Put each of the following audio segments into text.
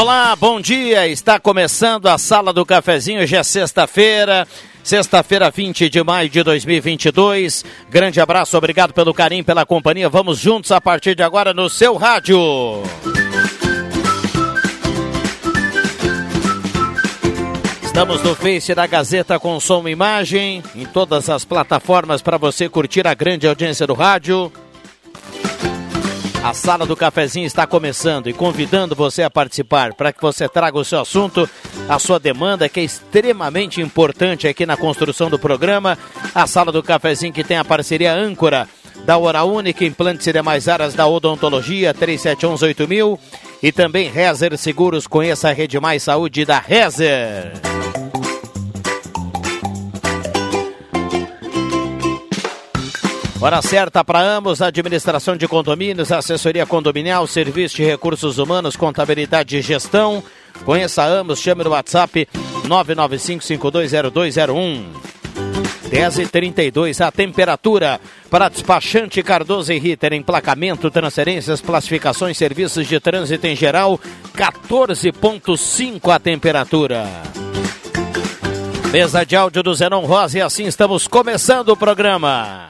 Olá, bom dia. Está começando a Sala do Cafezinho. Hoje é sexta-feira. Sexta-feira, 20 de maio de 2022. Grande abraço, obrigado pelo carinho, pela companhia. Vamos juntos a partir de agora no seu rádio. Estamos no Face da Gazeta com som e imagem, em todas as plataformas para você curtir a grande audiência do rádio. A sala do cafezinho está começando e convidando você a participar para que você traga o seu assunto, a sua demanda, que é extremamente importante aqui na construção do programa. A sala do cafezinho que tem a parceria âncora da Hora Única, implantes e demais áreas da odontologia, 37118000 e também Rezer Seguros, conheça a Rede Mais Saúde da Rezer. Hora certa para ambos, administração de condomínios, assessoria condominial, serviço de recursos humanos, contabilidade e gestão. Conheça ambos, chame no WhatsApp 995520201. 10 e 32 a temperatura para despachante Cardoso e Ritter, emplacamento, transferências, classificações, serviços de trânsito em geral, 14.5 a temperatura. Mesa de áudio do Zenon Rosa e assim estamos começando o programa.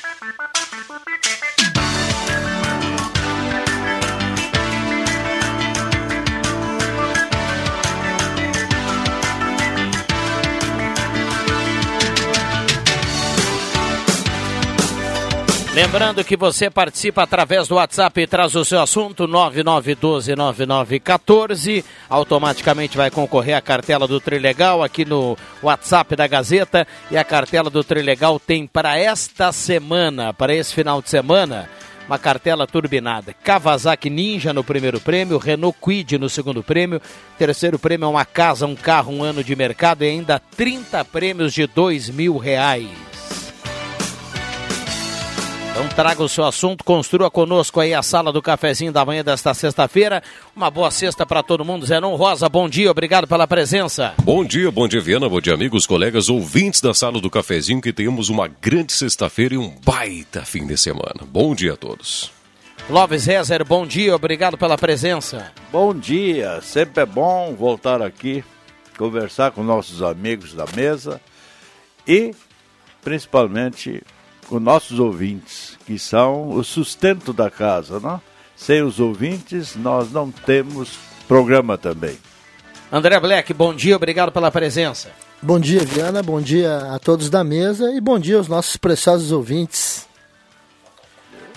Lembrando que você participa através do WhatsApp e traz o seu assunto 99129914. Automaticamente vai concorrer à cartela do Trilegal aqui no WhatsApp da Gazeta. E a cartela do Trilegal tem para esta semana, para esse final de semana, uma cartela turbinada. Kawasaki Ninja no primeiro prêmio, Renault Quid no segundo prêmio, terceiro prêmio é uma casa, um carro, um ano de mercado e ainda 30 prêmios de dois mil reais. Então traga o seu assunto, construa conosco aí a sala do cafezinho da manhã desta sexta-feira. Uma boa sexta para todo mundo. Zenon Rosa, bom dia, obrigado pela presença. Bom dia, bom dia, Viana, bom dia, amigos, colegas, ouvintes da sala do cafezinho, que tenhamos uma grande sexta-feira e um baita fim de semana. Bom dia a todos. Lopes Rezer, bom dia, obrigado pela presença. Bom dia, sempre é bom voltar aqui, conversar com nossos amigos da mesa e principalmente com nossos ouvintes, que são o sustento da casa, não? Sem os ouvintes, nós não temos programa também. André Black, bom dia, obrigado pela presença. Bom dia, Viana, bom dia a todos da mesa e bom dia aos nossos preciosos ouvintes.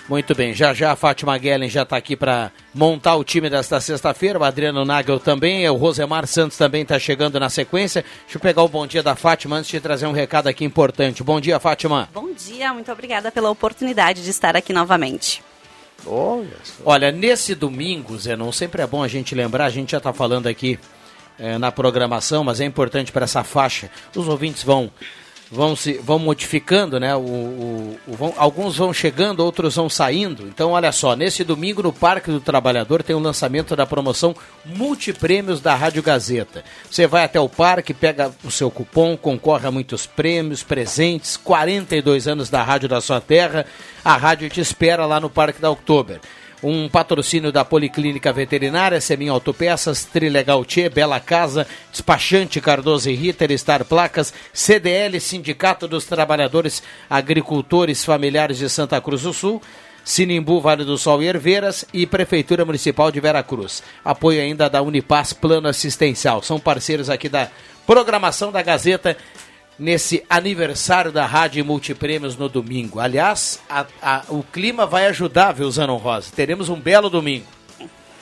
Muito bem, já já a Fátima Guellen já está aqui para montar o time desta sexta-feira, o Adriano Nagel também, o Rosemar Santos também está chegando na sequência. Deixa eu pegar o bom dia da Fátima antes de trazer um recado aqui importante. Bom dia, Fátima. Bom dia, muito obrigada pela oportunidade de estar aqui novamente. Olha, Olha nesse domingo, Zenon, sempre é bom a gente lembrar, a gente já está falando aqui é, na programação, mas é importante para essa faixa. Os ouvintes vão vão se vão modificando, né? O, o, o vão, alguns vão chegando, outros vão saindo. Então, olha só, nesse domingo no Parque do Trabalhador tem o lançamento da promoção Multiprêmios da Rádio Gazeta. Você vai até o parque, pega o seu cupom, concorre a muitos prêmios, presentes, 42 anos da Rádio da sua terra. A rádio te espera lá no Parque da Oktober um patrocínio da Policlínica Veterinária, Semin Autopeças, Trilegal Tchê, Bela Casa, Despachante Cardoso e Ritter, Star Placas, CDL, Sindicato dos Trabalhadores Agricultores Familiares de Santa Cruz do Sul, Sinimbu, Vale do Sol e Herveiras e Prefeitura Municipal de Veracruz. Apoio ainda da Unipaz Plano Assistencial. São parceiros aqui da programação da Gazeta nesse aniversário da Rádio Multiprêmios no domingo. Aliás, a, a, o clima vai ajudar, viu, Zanon Rosa? Teremos um belo domingo.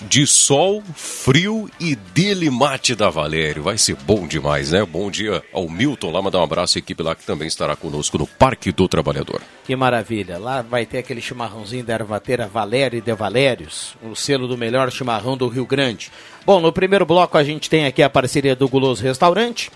de sol, frio e dele mate da Valério. Vai ser bom demais, né? Bom dia ao Milton lá, mandar um abraço à equipe lá que também estará conosco no Parque do Trabalhador. Que maravilha. Lá vai ter aquele chimarrãozinho da ervateira Valério e de Valérios, o selo do melhor chimarrão do Rio Grande. Bom, no primeiro bloco a gente tem aqui a parceria do Guloso Restaurante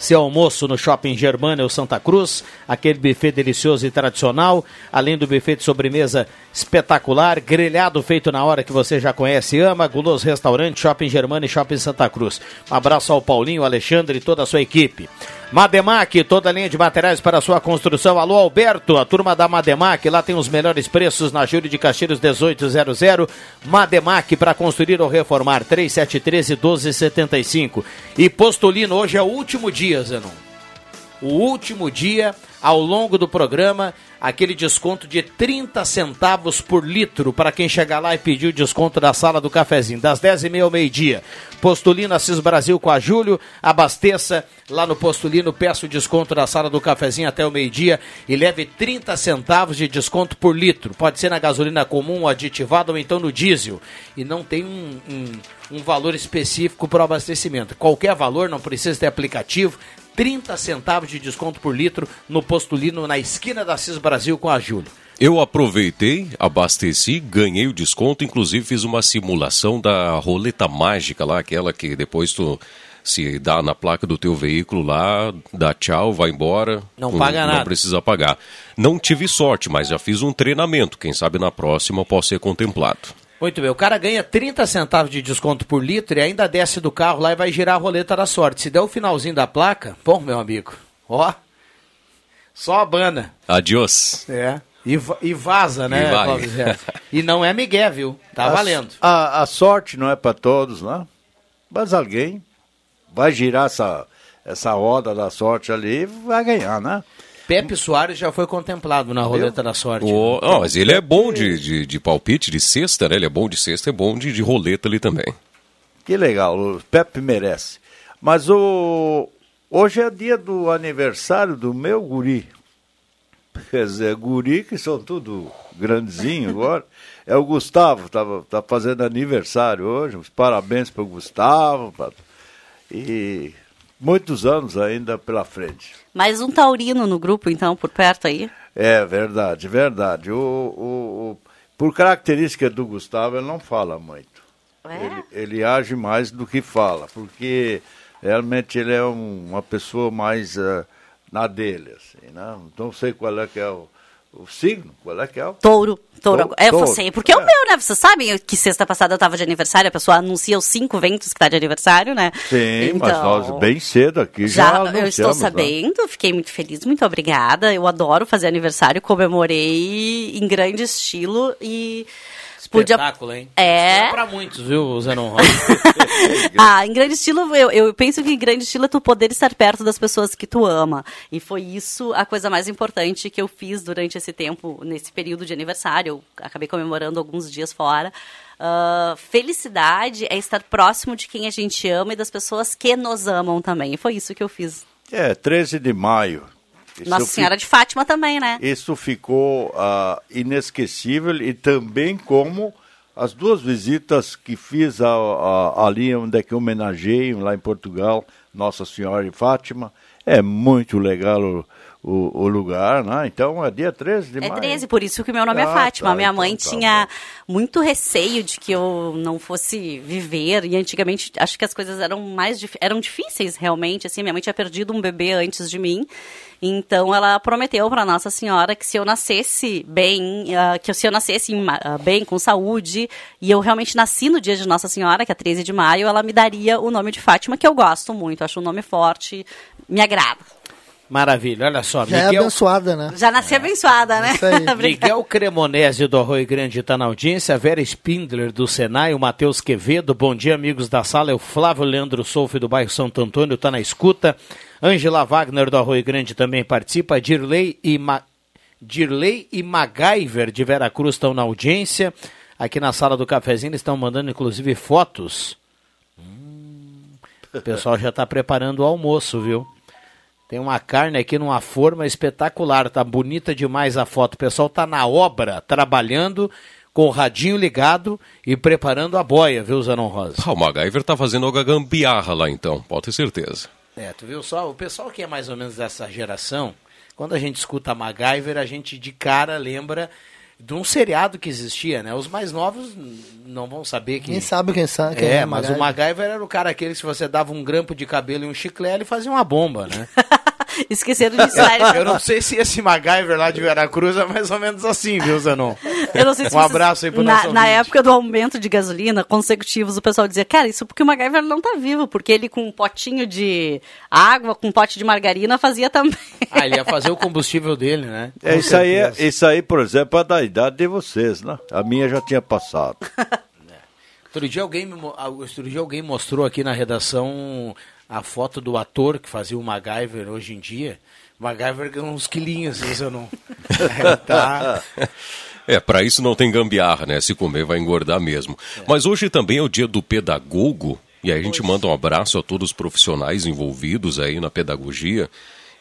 seu almoço no Shopping Germânia ou Santa Cruz, aquele buffet delicioso e tradicional, além do buffet de sobremesa espetacular, grelhado feito na hora que você já conhece e ama, Guloso Restaurante, Shopping Germânia e Shopping Santa Cruz. Um abraço ao Paulinho, Alexandre e toda a sua equipe. Mademac, toda a linha de materiais para sua construção. Alô, Alberto, a turma da Mademac, lá tem os melhores preços na Júlio de Castilhos 1800. Mademac para construir ou reformar 3713 1275. E Postulino, hoje é o último dia, Zenon. O último dia ao longo do programa aquele desconto de 30 centavos por litro para quem chegar lá e pedir o desconto da sala do cafezinho, das 10h30 ao meio-dia. Postulino Assis Brasil com a Júlio, abasteça lá no Postulino, peça o desconto da sala do cafezinho até o meio-dia e leve 30 centavos de desconto por litro. Pode ser na gasolina comum, aditivada ou então no diesel. E não tem um, um, um valor específico para o abastecimento. Qualquer valor, não precisa ter aplicativo, 30 centavos de desconto por litro no Postulino, na esquina da CIS Brasil com a Júlio. Eu aproveitei, abasteci, ganhei o desconto, inclusive fiz uma simulação da roleta mágica lá, aquela que depois tu se dá na placa do teu veículo lá, dá tchau, vai embora. Não paga nada. Não precisa pagar. Não tive sorte, mas já fiz um treinamento. Quem sabe na próxima posso ser contemplado. Muito bem, o cara ganha 30 centavos de desconto por litro e ainda desce do carro lá e vai girar a roleta da sorte. Se der o finalzinho da placa, bom, meu amigo, ó, só a banda. Adiós. É. E, e vaza, né, e, vai. e não é Miguel, viu? Tá a, valendo. A, a sorte não é para todos, né? Mas alguém vai girar essa, essa roda da sorte ali e vai ganhar, né? Pepe Soares já foi contemplado na roleta da sorte. Oh, mas ele é bom de, de, de, palpite, de cesta, né? Ele é bom de cesta, é bom de, de roleta ali também. Que legal, o Pepe merece. Mas o hoje é dia do aniversário do meu guri. Quer dizer, guri que são tudo grandezinho agora. É o Gustavo, tá, tá fazendo aniversário hoje. Os parabéns para o Gustavo. Pra... E muitos anos ainda pela frente. Mais um taurino no grupo, então, por perto aí? É, verdade, verdade. O, o, o por característica do Gustavo, ele não fala muito. É? Ele, ele, age mais do que fala, porque realmente ele é um, uma pessoa mais uh, na dele, assim, né? Não sei qual é que é o o signo? Qual é que é? O... Touro. Touro. É, eu sei, porque é. o meu, né? Vocês sabem que sexta passada eu tava de aniversário, a pessoa anuncia os cinco ventos que tá de aniversário, né? Sim, então, mas nós bem cedo aqui já, já Eu estou né? sabendo, né? fiquei muito feliz, muito obrigada. Eu adoro fazer aniversário, comemorei em grande estilo e Espetáculo, hein? É. é pra muitos, viu, Zenon Ah, em grande estilo, eu, eu penso que em grande estilo é tu poder estar perto das pessoas que tu ama. E foi isso a coisa mais importante que eu fiz durante esse tempo, nesse período de aniversário. Eu acabei comemorando alguns dias fora. Uh, felicidade é estar próximo de quem a gente ama e das pessoas que nos amam também. E foi isso que eu fiz. É, 13 de maio. Nossa Senhora de Fátima também, né? Isso ficou uh, inesquecível e também como as duas visitas que fiz a, a, ali onde é que homenageei, lá em Portugal, Nossa Senhora de Fátima. É muito legal o, o, o, lugar, né? Então é dia 13 de é maio. É 13, por isso que meu nome é ah, é Fátima. Tá, Minha mãe então, tá, tinha tá. muito receio de que eu não fosse viver. E antigamente acho que as coisas eram mais eram difíceis realmente. Assim, minha mãe tinha perdido um bebê antes de mim. Então ela prometeu para Nossa Senhora que se eu nascesse bem, uh, que se eu nascesse uh, bem, com saúde, e eu realmente nasci no dia de Nossa Senhora, que é 13 de maio, ela me daria o nome de Fátima, que eu gosto muito, acho um nome forte, me agrada. Maravilha, olha só. Já é Miguel... é abençoada, né? Já nasci é. abençoada, né? Miguel Cremonese do Arroio Grande está na audiência, Vera Spindler do Senai, o Matheus Quevedo, bom dia amigos da sala, é o Flávio Leandro Solfe do bairro Santo Antônio está na escuta, Angela Wagner do Arroio Grande também participa, Dirley e, Ma... Dirley e MacGyver de Vera Cruz estão na audiência, aqui na sala do cafezinho eles estão mandando inclusive fotos. Hum, o pessoal já está preparando o almoço, viu? Tem uma carne aqui numa forma espetacular, tá bonita demais a foto. O pessoal tá na obra, trabalhando com o radinho ligado e preparando a boia, viu, Zanon Rosa? Ah, o MacGyver tá fazendo a gambiarra lá então, pode ter certeza. É, tu viu só? O pessoal que é mais ou menos dessa geração, quando a gente escuta MacGyver, a gente de cara lembra de um seriado que existia, né? Os mais novos não vão saber que. Quem sabe quem sabe. Quem é, é mas o MacGyver era o cara aquele que se você dava um grampo de cabelo e um chiclete, ele fazia uma bomba, né? Esqueceram disso. Eu não sei se esse MacGyver lá de Veracruz é mais ou menos assim, viu, Zanon? Eu não sei se Um abraço aí pro na, nosso Na época do aumento de gasolina consecutivos, o pessoal dizia, cara, isso porque o MacGyver não tá vivo, porque ele com um potinho de água, com um pote de margarina, fazia também. Ah, ele ia fazer o combustível dele, né? É, isso, aí, é, isso aí, por exemplo, é da idade de vocês, né? A minha já tinha passado. Outro dia, alguém, me, outro dia alguém mostrou aqui na redação a foto do ator que fazia o MacGyver hoje em dia. O MacGyver ganhou uns quilinhos, isso eu não. É, tá. É, para isso não tem gambiarra, né? Se comer vai engordar mesmo. É. Mas hoje também é o dia do pedagogo, e aí a gente manda um abraço a todos os profissionais envolvidos aí na pedagogia.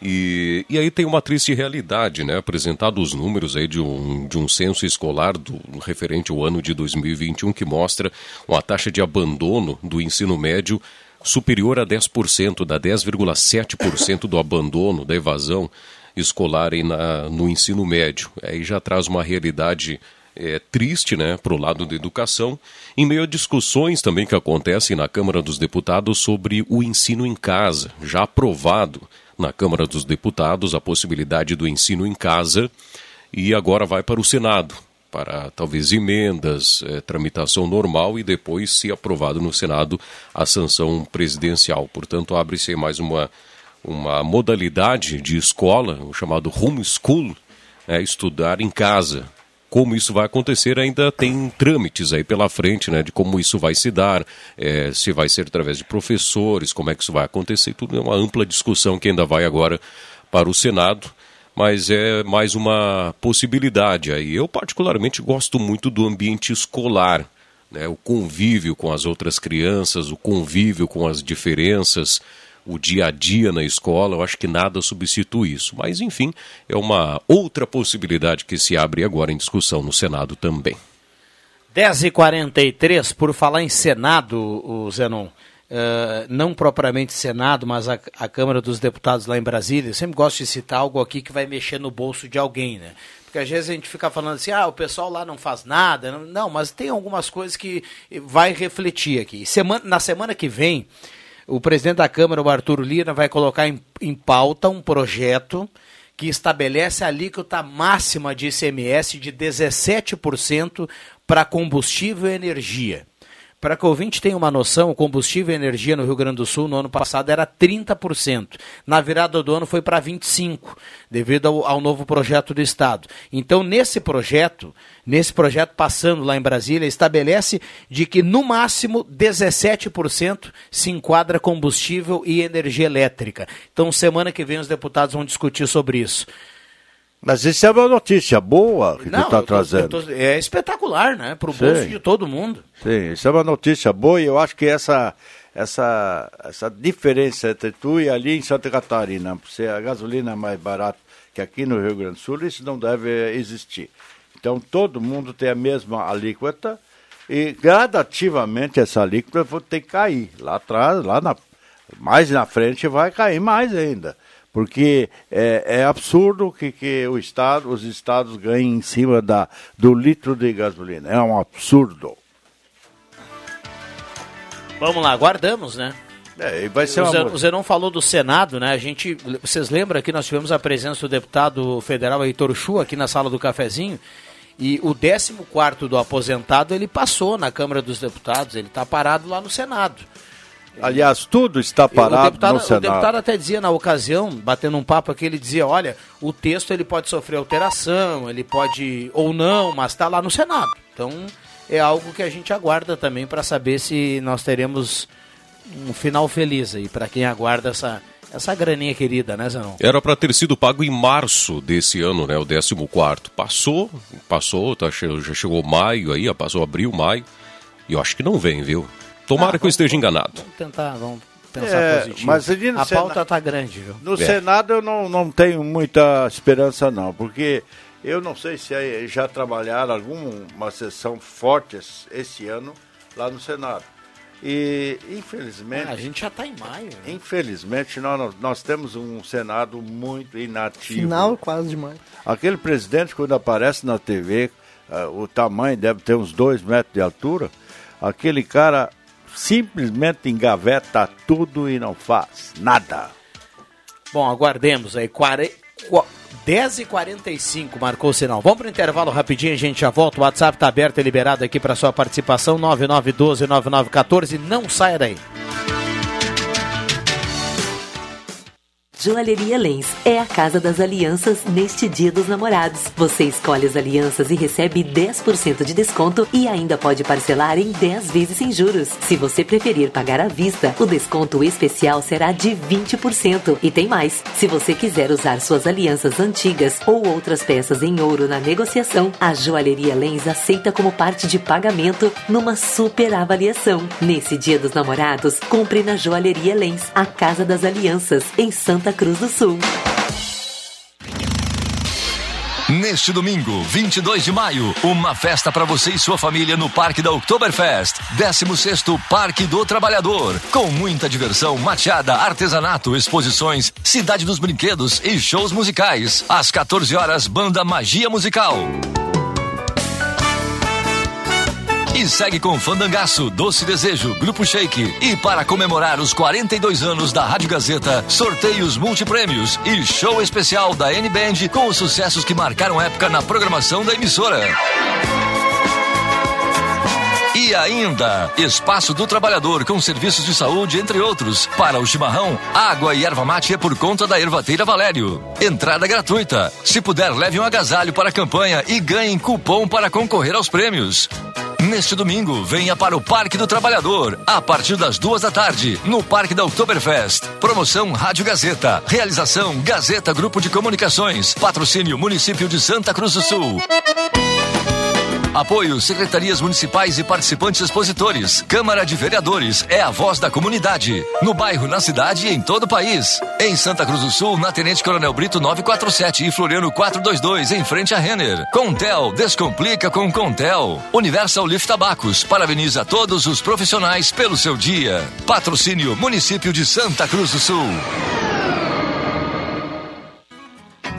E, e aí tem uma triste realidade, né? Apresentado os números aí de um, de um censo escolar do, referente ao ano de 2021 que mostra uma taxa de abandono do ensino médio superior a 10%, da 10,7% do abandono, da evasão escolar aí na, no ensino médio. Aí já traz uma realidade é, triste né, para o lado da educação, em meio a discussões também que acontecem na Câmara dos Deputados sobre o ensino em casa, já aprovado na Câmara dos Deputados a possibilidade do ensino em casa e agora vai para o Senado para talvez emendas, é, tramitação normal e depois, se aprovado no Senado, a sanção presidencial. Portanto, abre-se mais uma, uma modalidade de escola, o chamado homeschool, é, estudar em casa. Como isso vai acontecer ainda tem trâmites aí pela frente, né, de como isso vai se dar, é, se vai ser através de professores, como é que isso vai acontecer, tudo é uma ampla discussão que ainda vai agora para o Senado mas é mais uma possibilidade aí. Eu particularmente gosto muito do ambiente escolar, né? O convívio com as outras crianças, o convívio com as diferenças, o dia a dia na escola, eu acho que nada substitui isso. Mas, enfim, é uma outra possibilidade que se abre agora em discussão no Senado também. 10h43, por falar em Senado, o Zenon. Uh, não propriamente Senado, mas a, a, Câmara dos Deputados lá em Brasília, eu sempre gosto de citar algo aqui que vai mexer no bolso de alguém, né? Porque às vezes a gente fica falando assim, ah, o pessoal lá não faz nada. Não, não mas tem algumas coisas que vai refletir aqui. Semana, na semana que vem, o presidente da Câmara, o Arthur Lira, vai colocar em, em pauta um projeto que estabelece a alíquota máxima de ICMS de 17% para combustível e energia. Para que o ouvinte tenha uma noção, o combustível e energia no Rio Grande do Sul no ano passado era 30%. Na virada do ano foi para 25%, devido ao, ao, novo projeto do Estado. Então, nesse projeto, nesse projeto passando lá em Brasília, estabelece de que no máximo 17% se enquadra combustível e energia elétrica. Então, semana que vem os deputados vão discutir sobre isso. Mas isso é uma notícia boa que Não, tu está trazendo. Tô, é espetacular, né? Para o bolso de todo mundo. Sim, isso é uma notícia boa e eu acho que essa, essa, essa diferença entre tu e ali em Santa Catarina, ser a gasolina é mais barata que aqui no Rio Grande do Sul, isso não deve existir. Então todo mundo tem a mesma alíquota e gradativamente essa alíquota ter que cair. Lá atrás, lá na, mais na frente vai cair mais ainda porque é, é absurdo que, que o estado, os estados ganhem em cima da, do litro de gasolina. É um absurdo. Vamos lá, aguardamos, né? É, vai ser o, Zenon falou do Senado, né? A gente, vocês lembram que nós tivemos a presença do deputado federal Heitor Chu aqui na sala do cafezinho? E o 14 do aposentado ele passou na Câmara dos Deputados, ele está parado lá no Senado. Aliás, tudo está parado o deputado, no Senado. O deputado até dizia na ocasião, batendo um papo aqui, ele dizia, olha, o texto ele pode sofrer alteração, ele pode ou não, mas está lá no Senado. Então é algo que a gente aguarda também para saber se nós teremos um final feliz aí para quem aguarda essa essa graninha querida, né, Zanon? Era para ter sido pago em março desse ano, né? O 14 Passou, passou, tá, já chegou maio aí, passou abril, maio. E eu acho que não vem, viu? Tomara ah, que eu esteja enganado. Vamos tentar, vamos pensar é, positivo. Mas ali a Sena... pauta está grande, viu? No é. Senado eu não, não tenho muita esperança não, porque Eu não sei se já trabalharam alguma sessão forte esse ano lá no Senado. E, infelizmente. Ah, a gente já está em maio. Né? Infelizmente, nós, nós temos um Senado muito inativo. Final quase de maio. Aquele presidente, quando aparece na TV, uh, eh, o tamanho deve ter uns dois metros de altura. Aquele cara simplesmente engaveta tudo e não faz nada. Bom, aguardemos aí. 10h45 marcou o sinal. Vamos para o intervalo rapidinho, a gente já volta. O WhatsApp está aberto e liberado aqui para sua participação. 9912-9914. Não saia daí. Joalheria Lens é a casa das alianças neste Dia dos Namorados. Você escolhe as alianças e recebe 10% de desconto e ainda pode parcelar em 10 vezes sem juros. Se você preferir pagar à vista, o desconto especial será de 20%. E tem mais: se você quiser usar suas alianças antigas ou outras peças em ouro na negociação, a Joalheria Lens aceita como parte de pagamento numa super avaliação. Nesse Dia dos Namorados, compre na Joalheria Lens, a casa das alianças, em Santa Santa Cruz do Sul. Neste domingo, 22 de maio, uma festa para você e sua família no Parque da Oktoberfest. 16 Parque do Trabalhador. Com muita diversão, mateada, artesanato, exposições, cidade dos brinquedos e shows musicais. Às 14 horas, banda Magia Musical. E segue com Fandangaço, Doce Desejo, Grupo Shake. E para comemorar os 42 anos da Rádio Gazeta, sorteios multiprêmios e show especial da N-Band com os sucessos que marcaram época na programação da emissora. E ainda, Espaço do Trabalhador com serviços de saúde, entre outros. Para o chimarrão, água e erva mate é por conta da Ervateira Valério. Entrada gratuita. Se puder, leve um agasalho para a campanha e ganhe cupom para concorrer aos prêmios. Neste domingo, venha para o Parque do Trabalhador, a partir das duas da tarde, no Parque da Oktoberfest. Promoção Rádio Gazeta. Realização Gazeta Grupo de Comunicações. Patrocínio Município de Santa Cruz do Sul. Apoio Secretarias Municipais e participantes expositores. Câmara de Vereadores é a voz da comunidade. No bairro, na cidade e em todo o país. Em Santa Cruz do Sul, na Tenente Coronel Brito 947 e Floriano 422, em frente a Renner. Contel, descomplica com Contel. Universal Lift Tabacos, parabeniza todos os profissionais pelo seu dia. Patrocínio Município de Santa Cruz do Sul.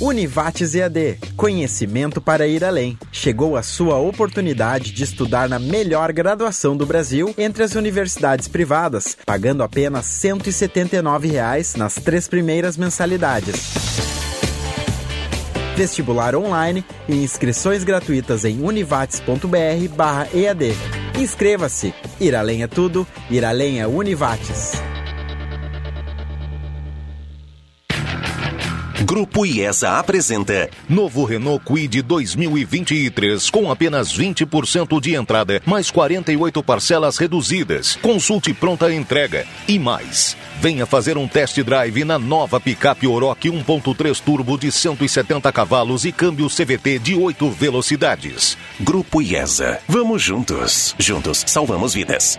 Univates EAD, conhecimento para ir além. Chegou a sua oportunidade de estudar na melhor graduação do Brasil entre as universidades privadas, pagando apenas 179 reais nas três primeiras mensalidades. Vestibular online e inscrições gratuitas em univates.br/ead. Inscreva-se. Ir além é tudo, ir além é Univates. Grupo IESA apresenta novo Renault Kwid 2023 com apenas 20% de entrada, mais 48 parcelas reduzidas. Consulte pronta entrega e mais. Venha fazer um test drive na nova picape Oroch 1.3 turbo de 170 cavalos e câmbio CVT de 8 velocidades. Grupo IESA. Vamos juntos. Juntos salvamos vidas.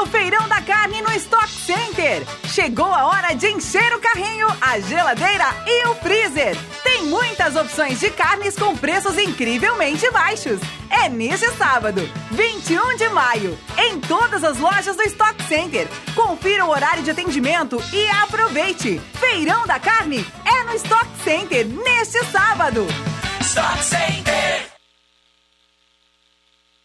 O feirão da carne no Stock Center. Chegou a hora de encher o carrinho, a geladeira e o freezer. Tem muitas opções de carnes com preços incrivelmente baixos. É neste sábado, 21 de maio, em todas as lojas do Stock Center. Confira o horário de atendimento e aproveite. Feirão da Carne é no Stock Center neste sábado. Stock Center.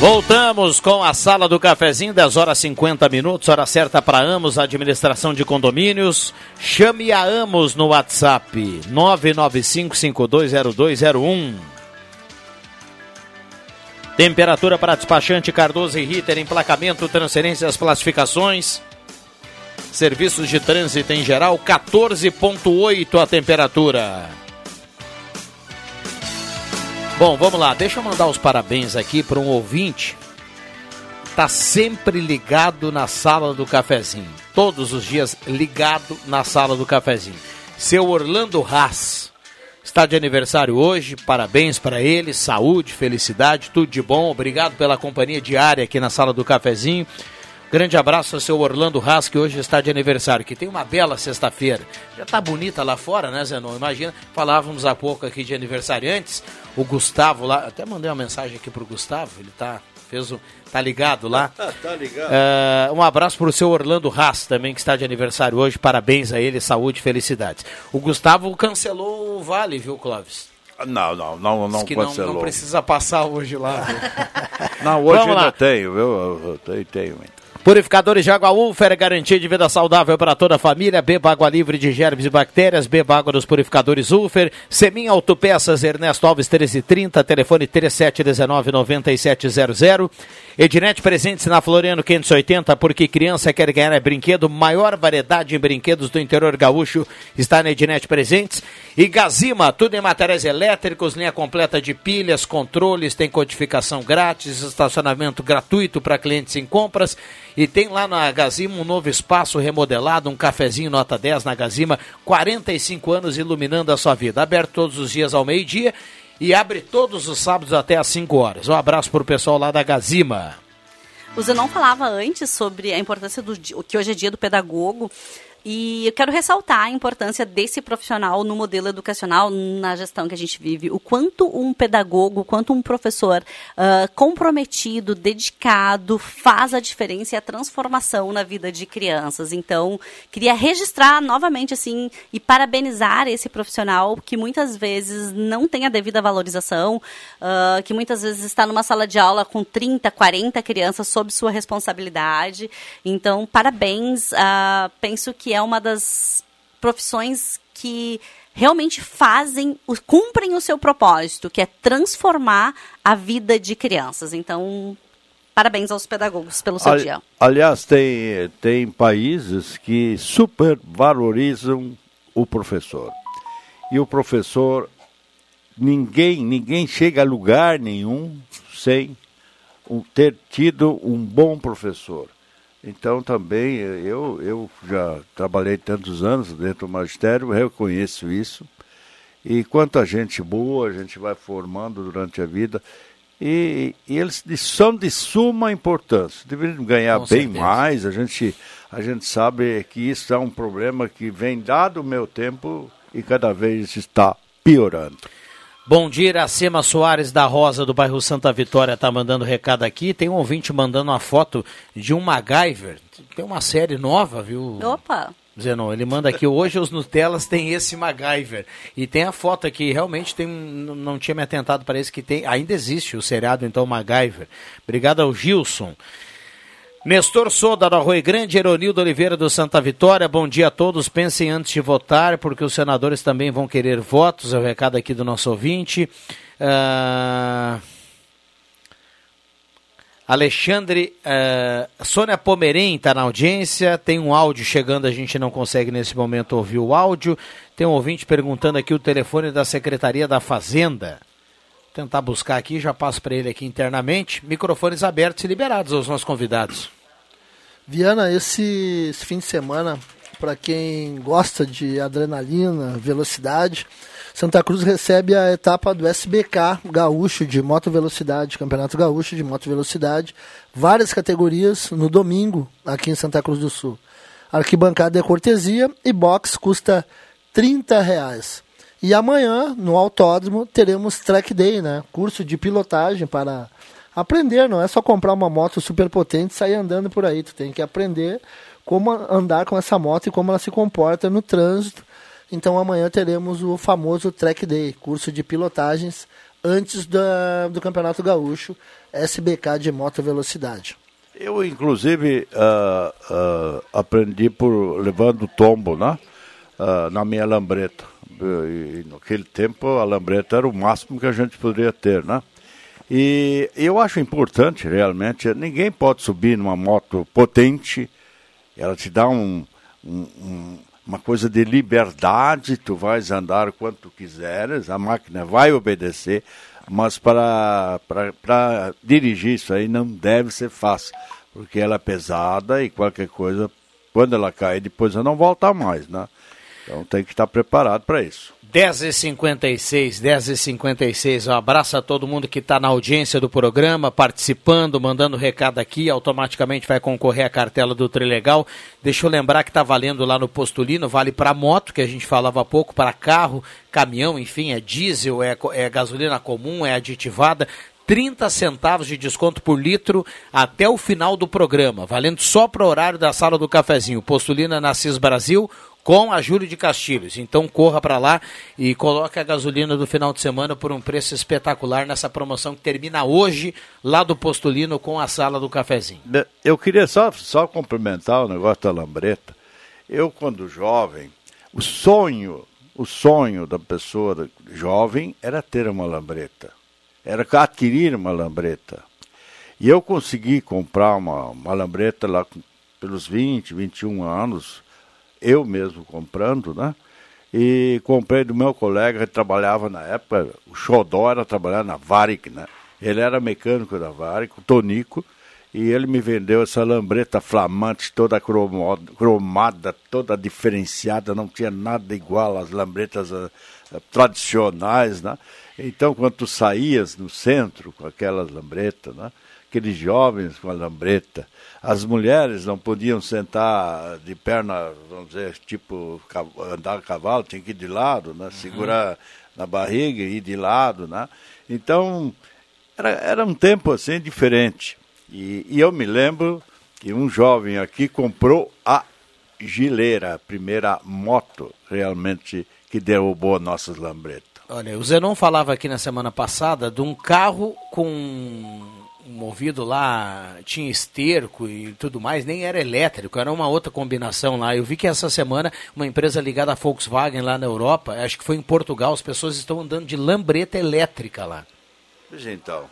Voltamos com a sala do cafezinho, 10 horas 50 minutos, hora certa para Amos, administração de condomínios. Chame a Amos no WhatsApp 995520201. Temperatura para despachante Cardoso e Ritter, emplacamento, transferências, classificações. Serviços de trânsito em geral, 14.8 a temperatura. Bom, vamos lá. Deixa eu mandar os parabéns aqui para um ouvinte. Tá sempre ligado na sala do cafezinho. Todos os dias ligado na sala do cafezinho. Seu Orlando Haas está de aniversário hoje. Parabéns para ele. Saúde, felicidade, tudo de bom. Obrigado pela companhia diária aqui na sala do cafezinho. Grande abraço ao seu Orlando Haas, que hoje está de aniversário, que tem uma bela sexta-feira. Já está bonita lá fora, né, Zenon? Imagina, falávamos há pouco aqui de aniversariantes, o Gustavo lá, até mandei uma mensagem aqui pro Gustavo, ele tá, fez o, tá ligado lá. tá ligado. Uh, um abraço para o seu Orlando Haas também, que está de aniversário hoje, parabéns a ele, saúde e felicidades. O Gustavo cancelou o Vale, viu, Clóvis? Não, não, não, não que cancelou. Não, não precisa passar hoje lá. não, hoje ainda tenho, viu? Eu tenho, tenho ainda. Purificadores de água Ulfer, garantia de vida saudável para toda a família. Beba água livre de germes e bactérias. Beba água dos purificadores Ulfer. Semin Autopeças, Ernesto Alves 1330, telefone 3719-9700. Ednet presentes na Floriano 580, porque criança quer ganhar é brinquedo. Maior variedade em brinquedos do interior gaúcho está na Ednet Presentes. E Gazima, tudo em materiais elétricos, linha completa de pilhas, controles, tem codificação grátis, estacionamento gratuito para clientes em compras. E tem lá na Gazima um novo espaço remodelado, um cafezinho nota 10 na Gazima, 45 anos iluminando a sua vida. Aberto todos os dias ao meio-dia e abre todos os sábados até às 5 horas. Um abraço para o pessoal lá da Gazima. O Zenon falava antes sobre a importância do que hoje é dia do pedagogo. E eu quero ressaltar a importância desse profissional no modelo educacional, na gestão que a gente vive. O quanto um pedagogo, quanto um professor uh, comprometido, dedicado, faz a diferença e a transformação na vida de crianças. Então, queria registrar novamente, assim, e parabenizar esse profissional que muitas vezes não tem a devida valorização, uh, que muitas vezes está numa sala de aula com 30, 40 crianças sob sua responsabilidade. Então, parabéns. Uh, penso que que é uma das profissões que realmente fazem, cumprem o seu propósito, que é transformar a vida de crianças. Então, parabéns aos pedagogos pelo seu Ali, dia. Aliás, tem, tem países que supervalorizam o professor. E o professor, ninguém, ninguém chega a lugar nenhum sem ter tido um bom professor. Então também eu, eu já trabalhei tantos anos dentro do magistério, reconheço isso. E quanta gente boa a gente vai formando durante a vida. E, e eles são de suma importância. Deveriam ganhar Com bem certeza. mais. A gente, a gente sabe que isso é um problema que vem dado o meu tempo e cada vez está piorando. Bom dia, Iracema Soares da Rosa, do bairro Santa Vitória, tá mandando recado aqui. Tem um ouvinte mandando uma foto de um MacGyver. Tem uma série nova, viu? Opa! Zenon, ele manda aqui, hoje os Nutelas tem esse MacGyver. E tem a foto aqui, realmente tem, não tinha me atentado para esse que tem, ainda existe o seriado, então, MacGyver. Obrigado ao Gilson. Nestor Soda, do Arroio Grande, Eronildo Oliveira do Santa Vitória, bom dia a todos. Pensem antes de votar, porque os senadores também vão querer votos. É o recado aqui do nosso ouvinte. Uh... Alexandre, uh... Sônia Pomerém está na audiência. Tem um áudio chegando, a gente não consegue nesse momento ouvir o áudio. Tem um ouvinte perguntando aqui o telefone da Secretaria da Fazenda tentar buscar aqui, já passo para ele aqui internamente. Microfones abertos e liberados aos nossos convidados. Viana, esse, esse fim de semana, para quem gosta de adrenalina, velocidade, Santa Cruz recebe a etapa do SBK Gaúcho de moto velocidade, Campeonato Gaúcho de moto velocidade, várias categorias no domingo aqui em Santa Cruz do Sul. Arquibancada é cortesia e box custa 30 reais. E amanhã, no autódromo, teremos track day, né? Curso de pilotagem para aprender, não é só comprar uma moto super potente e sair andando por aí. Tu tem que aprender como andar com essa moto e como ela se comporta no trânsito. Então amanhã teremos o famoso track day, curso de pilotagens antes do Campeonato Gaúcho, SBK de moto velocidade. Eu, inclusive, uh, uh, aprendi por levando tombo, né? Uh, na minha lambreta. E, naquele tempo, a lambreta era o máximo que a gente poderia ter, né? E eu acho importante, realmente, ninguém pode subir numa moto potente, ela te dá um, um, um, uma coisa de liberdade, tu vais andar quanto quiseres, a máquina vai obedecer, mas para, dirigir isso aí não deve ser fácil, porque ela é pesada e qualquer coisa, quando ela cair, depois ela não volta mais, né? Então tem que estar preparado para isso. 10h56, 10h56. Um abraço a todo mundo que está na audiência do programa, participando, mandando recado aqui. Automaticamente vai concorrer à cartela do Trilegal. Deixa eu lembrar que está valendo lá no Postulino, vale para moto, que a gente falava há pouco, para carro, caminhão, enfim, é diesel, é, é gasolina comum, é aditivada. 30 centavos de desconto por litro até o final do programa, valendo só para o horário da sala do cafezinho. Postulina na CIS Brasil, com a Júlio de Castilhos. Então corra para lá e coloque a gasolina do final de semana por um preço espetacular nessa promoção que termina hoje lá do Postulino com a sala do cafezinho. Eu queria só, só complementar o negócio da lambreta. Eu, quando jovem, o sonho, o sonho da pessoa jovem era ter uma lambreta, era adquirir uma lambreta. E eu consegui comprar uma, uma lambreta lá pelos 20, 21 anos, eu mesmo comprando, né? E comprei do meu colega que trabalhava na época, o Xodó era trabalhar na Varic, né? Ele era mecânico da Varic, o Tonico, e ele me vendeu essa lambreta flamante, toda cromada, toda diferenciada, não tinha nada igual às lambretas uh, tradicionais, né? Então, quando tu saías no centro com aquelas lambretas, né? Aqueles jovens com a lambreta, as mulheres não podiam sentar de perna, vamos dizer, tipo andar a cavalo, tinha que ir de lado, né? segurar uhum. na barriga e ir de lado. Né? Então, era, era um tempo assim diferente. E, e eu me lembro que um jovem aqui comprou a gileira, a primeira moto realmente que derrubou nossas lambretas. Olha, o Zenon falava aqui na semana passada de um carro com movido lá, tinha esterco e tudo mais, nem era elétrico, era uma outra combinação lá. Eu vi que essa semana uma empresa ligada à Volkswagen lá na Europa, acho que foi em Portugal, as pessoas estão andando de lambreta elétrica lá. Pois então.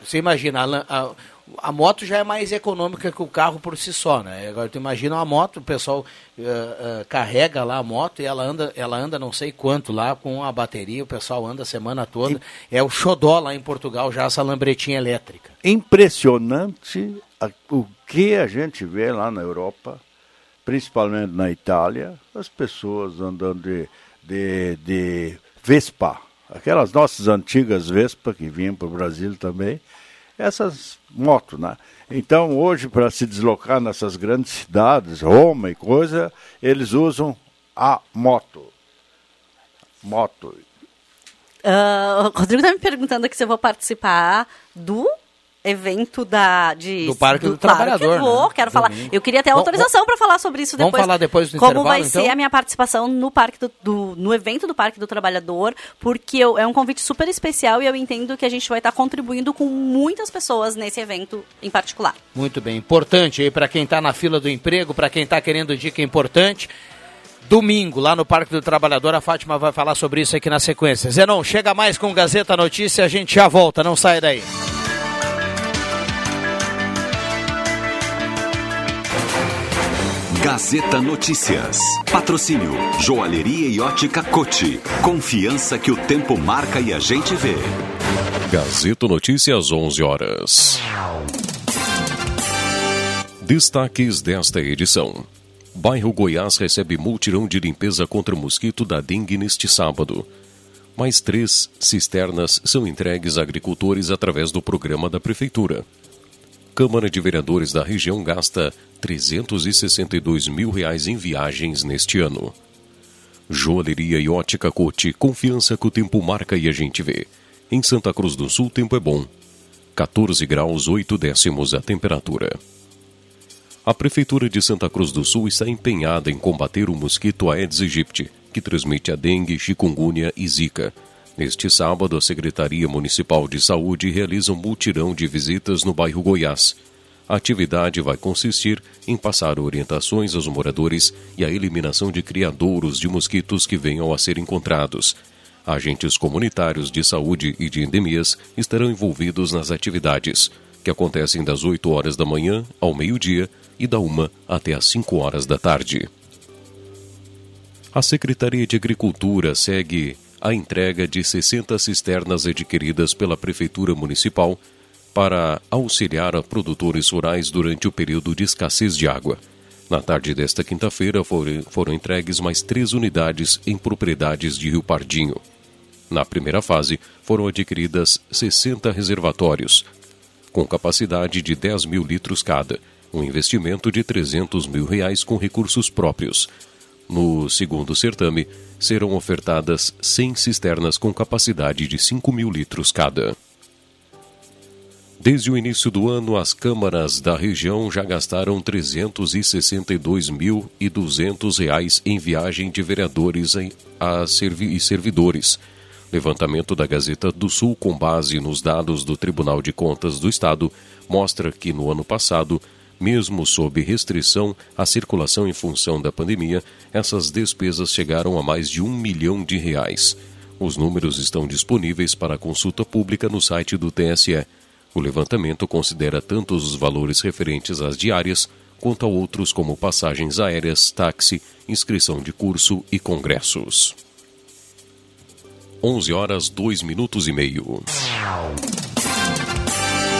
Você imagina, a, a, a, moto já é mais econômica que o carro por si só, né? Agora tu imagina uma moto, o pessoal uh, uh, carrega lá a moto e ela anda, ela anda não sei quanto lá com a bateria, o pessoal anda a semana toda. É o xodó lá em Portugal, já essa lambretinha elétrica. Impressionante a, o que a gente vê lá na Europa, principalmente na Itália, as pessoas andando de, de, de Vespa aquelas nossas antigas Vespa que vinham para o Brasil também, essas motos, né? Então, hoje, para se deslocar nessas grandes cidades, Roma e coisa, eles usam a moto. Moto. Uh, Rodrigo está me perguntando aqui se eu vou participar do evento da de do Parque do, do Trabalhador. Que vou, né? quero falar. Eu queria ter autorização para falar sobre isso depois. Vamos falar depois do Como vai então? ser a minha participação no Parque do, do, no evento do Parque do Trabalhador, porque eu, é um convite super especial e eu entendo que a gente vai estar contribuindo com muitas pessoas nesse evento em particular. Muito bem, importante aí para quem está na fila do emprego, para quem está querendo dica importante. Domingo, lá no Parque do Trabalhador, a Fátima vai falar sobre isso aqui na sequência. Zenon, chega mais com Gazeta Notícia, a gente já volta, não sai daí. Gazeta Notícias. Patrocínio Joalheria e Ótica Cote. Confiança que o tempo marca e a gente vê. Gazeta Notícias 11 horas. Destaques desta edição. Bairro Goiás recebe multirão de limpeza contra mosquito da dengue neste sábado. Mais três cisternas são entregues a agricultores através do programa da Prefeitura. Câmara de Vereadores da região gasta 362 mil reais em viagens neste ano. Joalheria e ótica Cote, confiança que o tempo marca e a gente vê. Em Santa Cruz do Sul, tempo é bom. 14 graus 8 décimos a temperatura. A Prefeitura de Santa Cruz do Sul está empenhada em combater o mosquito Aedes aegypti, que transmite a dengue, chikungunya e zika. Neste sábado, a Secretaria Municipal de Saúde realiza um mutirão de visitas no bairro Goiás. A atividade vai consistir em passar orientações aos moradores e a eliminação de criadouros de mosquitos que venham a ser encontrados. Agentes comunitários de saúde e de endemias estarão envolvidos nas atividades, que acontecem das 8 horas da manhã ao meio-dia e da 1 até às 5 horas da tarde. A Secretaria de Agricultura segue a entrega de 60 cisternas adquiridas pela Prefeitura Municipal para auxiliar a produtores rurais durante o período de escassez de água. Na tarde desta quinta-feira foram, entregues mais três unidades em propriedades de Rio Pardinho. Na primeira fase, foram adquiridas 60 reservatórios, com capacidade de 10 mil litros cada, um investimento de 300 mil reais com recursos próprios. No segundo certame, serão ofertadas 100 cisternas com capacidade de 5 mil litros cada. Desde o início do ano, as câmaras da região já gastaram R$ 362.200 em viagem de vereadores a e servidores. Levantamento da Gazeta do Sul, com base nos dados do Tribunal de Contas do Estado, mostra que no ano passado, mesmo sob restrição à circulação em função da pandemia, essas despesas chegaram a mais de um milhão de reais. Os números estão disponíveis para consulta pública no site do TSE. O levantamento considera tanto os valores referentes às diárias, quanto a outros como passagens aéreas, táxi, inscrição de curso e congressos. 11 horas 2 minutos e meio.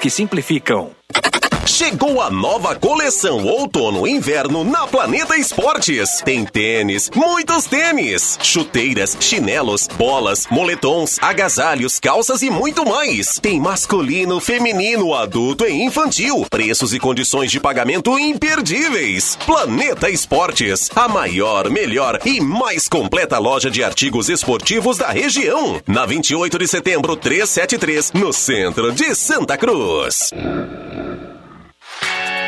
que simplificam. Chegou a nova coleção outono e inverno na Planeta Esportes. Tem tênis, muitos tênis, chuteiras, chinelos, bolas, moletons, agasalhos, calças e muito mais. Tem masculino, feminino, adulto e infantil. Preços e condições de pagamento imperdíveis. Planeta Esportes, a maior, melhor e mais completa loja de artigos esportivos da região. Na 28 de setembro 373, no centro de Santa Cruz.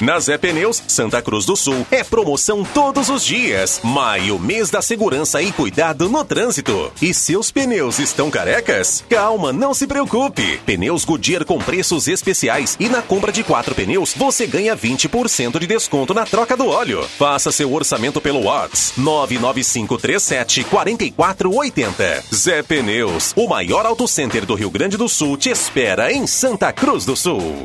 Na Zé Pneus, Santa Cruz do Sul, é promoção todos os dias. Maio, mês da segurança e cuidado no trânsito. E seus pneus estão carecas? Calma, não se preocupe. Pneus Goodyear com preços especiais e na compra de quatro pneus você ganha 20% de desconto na troca do óleo. Faça seu orçamento pelo WhatsApp 99537 4480. Zé Pneus, o maior auto center do Rio Grande do Sul, te espera em Santa Cruz do Sul.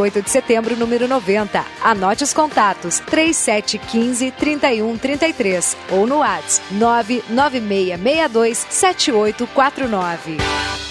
28 de setembro, número 90. Anote os contatos 3715 3133 ou no WhatsApp 99662 7849.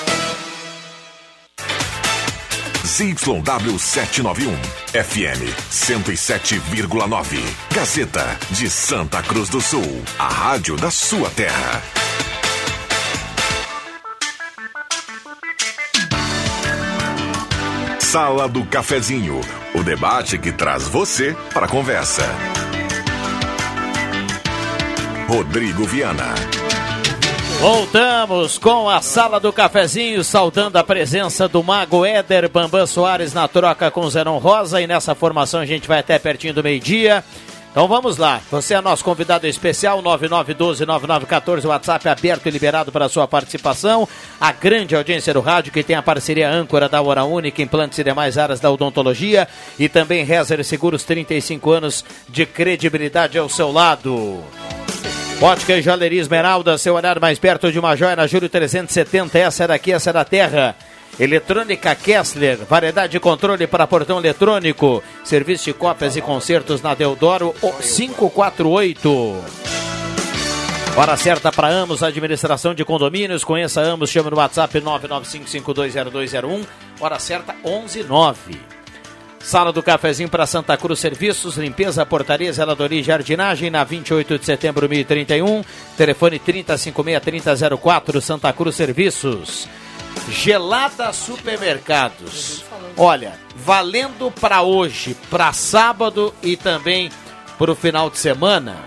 ZYW 791, FM 107,9. Gazeta de Santa Cruz do Sul, a rádio da sua terra. Sala do Cafezinho, o debate que traz você para a conversa. Rodrigo Viana. Voltamos com a sala do cafezinho, saudando a presença do mago Éder Bambam Soares na troca com o Zeron Rosa. E nessa formação a gente vai até pertinho do meio-dia. Então vamos lá, você é nosso convidado especial, 9912-9914, WhatsApp aberto e liberado para sua participação. A grande audiência do rádio, que tem a parceria âncora da Hora Única, implantes e demais áreas da odontologia. E também Rezer Seguros, 35 anos de credibilidade ao seu lado. Ótica e Esmeralda, seu olhar mais perto de uma joia na Júlio 370. Essa é daqui, essa é da terra. Eletrônica Kessler, variedade de controle para portão eletrônico. Serviço de cópias e concertos na Deodoro 548. Hora certa para Amos, administração de condomínios. Conheça Amos, chama no WhatsApp 995520201. Hora certa 119. Sala do Cafezinho para Santa Cruz Serviços, limpeza, portaria, zeladoria e jardinagem na 28 de setembro de 2031. Telefone 3056-3004, Santa Cruz Serviços. Gelada Supermercados. Olha, valendo para hoje, para sábado e também para o final de semana.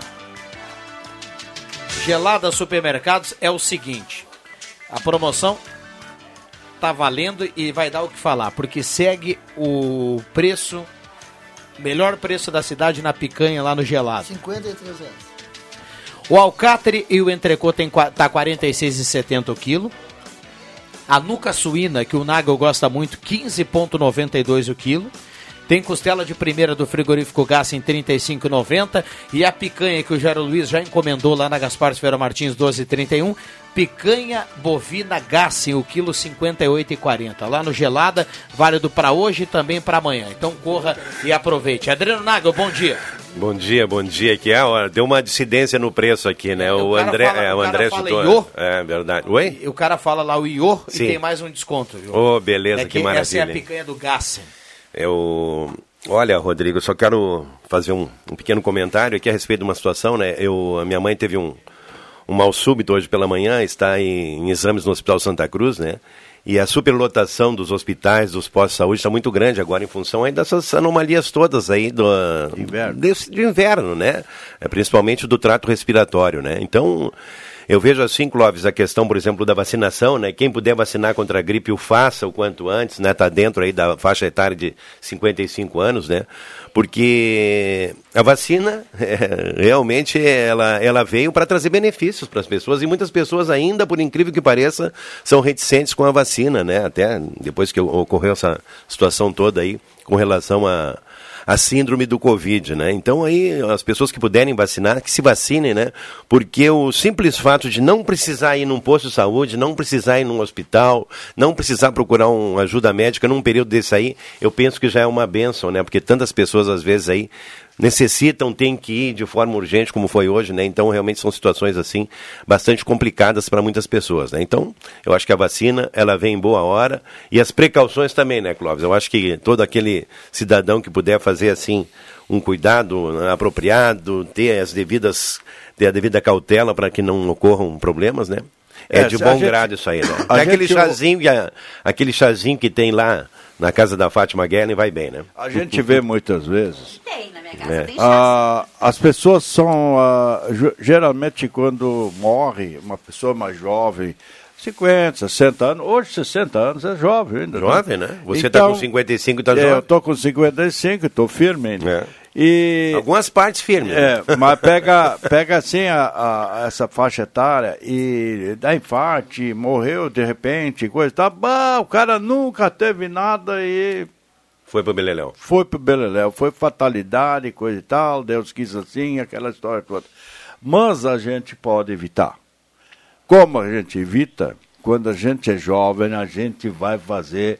Gelada Supermercados é o seguinte: a promoção tá valendo e vai dar o que falar, porque segue o preço, melhor preço da cidade na picanha lá no gelado. 53 reais. O alcatre e o entrecô tem, tá 46,70 o quilo. A nuca suína, que o Nagel gosta muito, 15,92 o quilo. Tem costela de primeira do frigorífico Gás em 35,90 e a picanha que o Jairo Luiz já encomendou lá na Gaspar Ferreira Martins 12,31. Picanha bovina Gassin, o quilo 58,40. Lá no Gelada, válido para hoje e também para amanhã. Então corra e aproveite. Adriano Nagel, bom dia. Bom dia, bom dia. Aqui é, ó, deu uma dissidência no preço aqui, né? O, o André, fala, é, o, o André chutou. É verdade. Oi? O cara fala lá o Iô Sim. e tem mais um desconto, viu? Ô, beleza, é que, maravilha. Essa é a picanha do Gassen. Eu, olha, Rodrigo, eu só quero fazer um, um, pequeno comentário aqui a respeito de uma situação, né? Eu, a minha mãe teve um, um mal súbito hoje pela manhã, está em, em exames no Hospital Santa Cruz, né? E a superlotação dos hospitais, dos postos de saúde está muito grande agora em função aí dessas anomalias todas aí do inverno. Desse, de inverno, né? É, principalmente do trato respiratório, né? Então, eu vejo assim, Clóvis, a questão, por exemplo, da vacinação, né? Quem puder vacinar contra a gripe, o faça o quanto antes, né? Tá dentro aí da faixa etária de 55 anos, né? Porque a vacina, é, realmente, ela, ela veio para trazer benefícios para as pessoas e muitas pessoas ainda, por incrível que pareça, são reticentes com a vacina, né? Até depois que ocorreu essa situação toda aí com relação a a síndrome do Covid, né? Então aí as pessoas que puderem vacinar, que se vacinem, né? Porque o simples fato de não precisar ir num posto de saúde, não precisar ir num hospital, não precisar procurar uma ajuda médica num período desse aí, eu penso que já é uma benção, né? Porque tantas pessoas às vezes aí necessitam, têm que ir de forma urgente, como foi hoje, né? Então, realmente são situações, assim, bastante complicadas para muitas pessoas, né? Então, eu acho que a vacina, ela vem em boa hora e as precauções também, né, Clóvis? Eu acho que todo aquele cidadão que puder fazer, assim, um cuidado né, apropriado, ter as devidas, ter a devida cautela para que não ocorram problemas, né? É, É, de bom gente- grado isso aí, né? a É aquele chazinho, aquele chazinho que tem lá na casa da Fátima Guerra vai bem, né? A gente vê muitas vezes. Tem, na minha casa É. tem Ah, as pessoas são, ah, ge- geralmente, quando morre uma pessoa mais jovem, 50, 60 anos, hoje 60 anos é jovem ainda. Jovem, né? Você tá com 55 e tá é, jovem. Eu tô com 55 e tô firme ainda. E, Algumas partes firmes. né? é, mas pega, pega assim a, a- essa faixa etária e dá infarto, morreu de repente, coisa e tal. Bah, o cara nunca teve nada e Foi pro Beleléu. foi pro Beleléu, foi fatalidade, coisa e tal, Deus quis assim, aquela história toda. Mas a gente pode evitar. Como a gente evita? Quando a gente é jovem, a gente vai fazer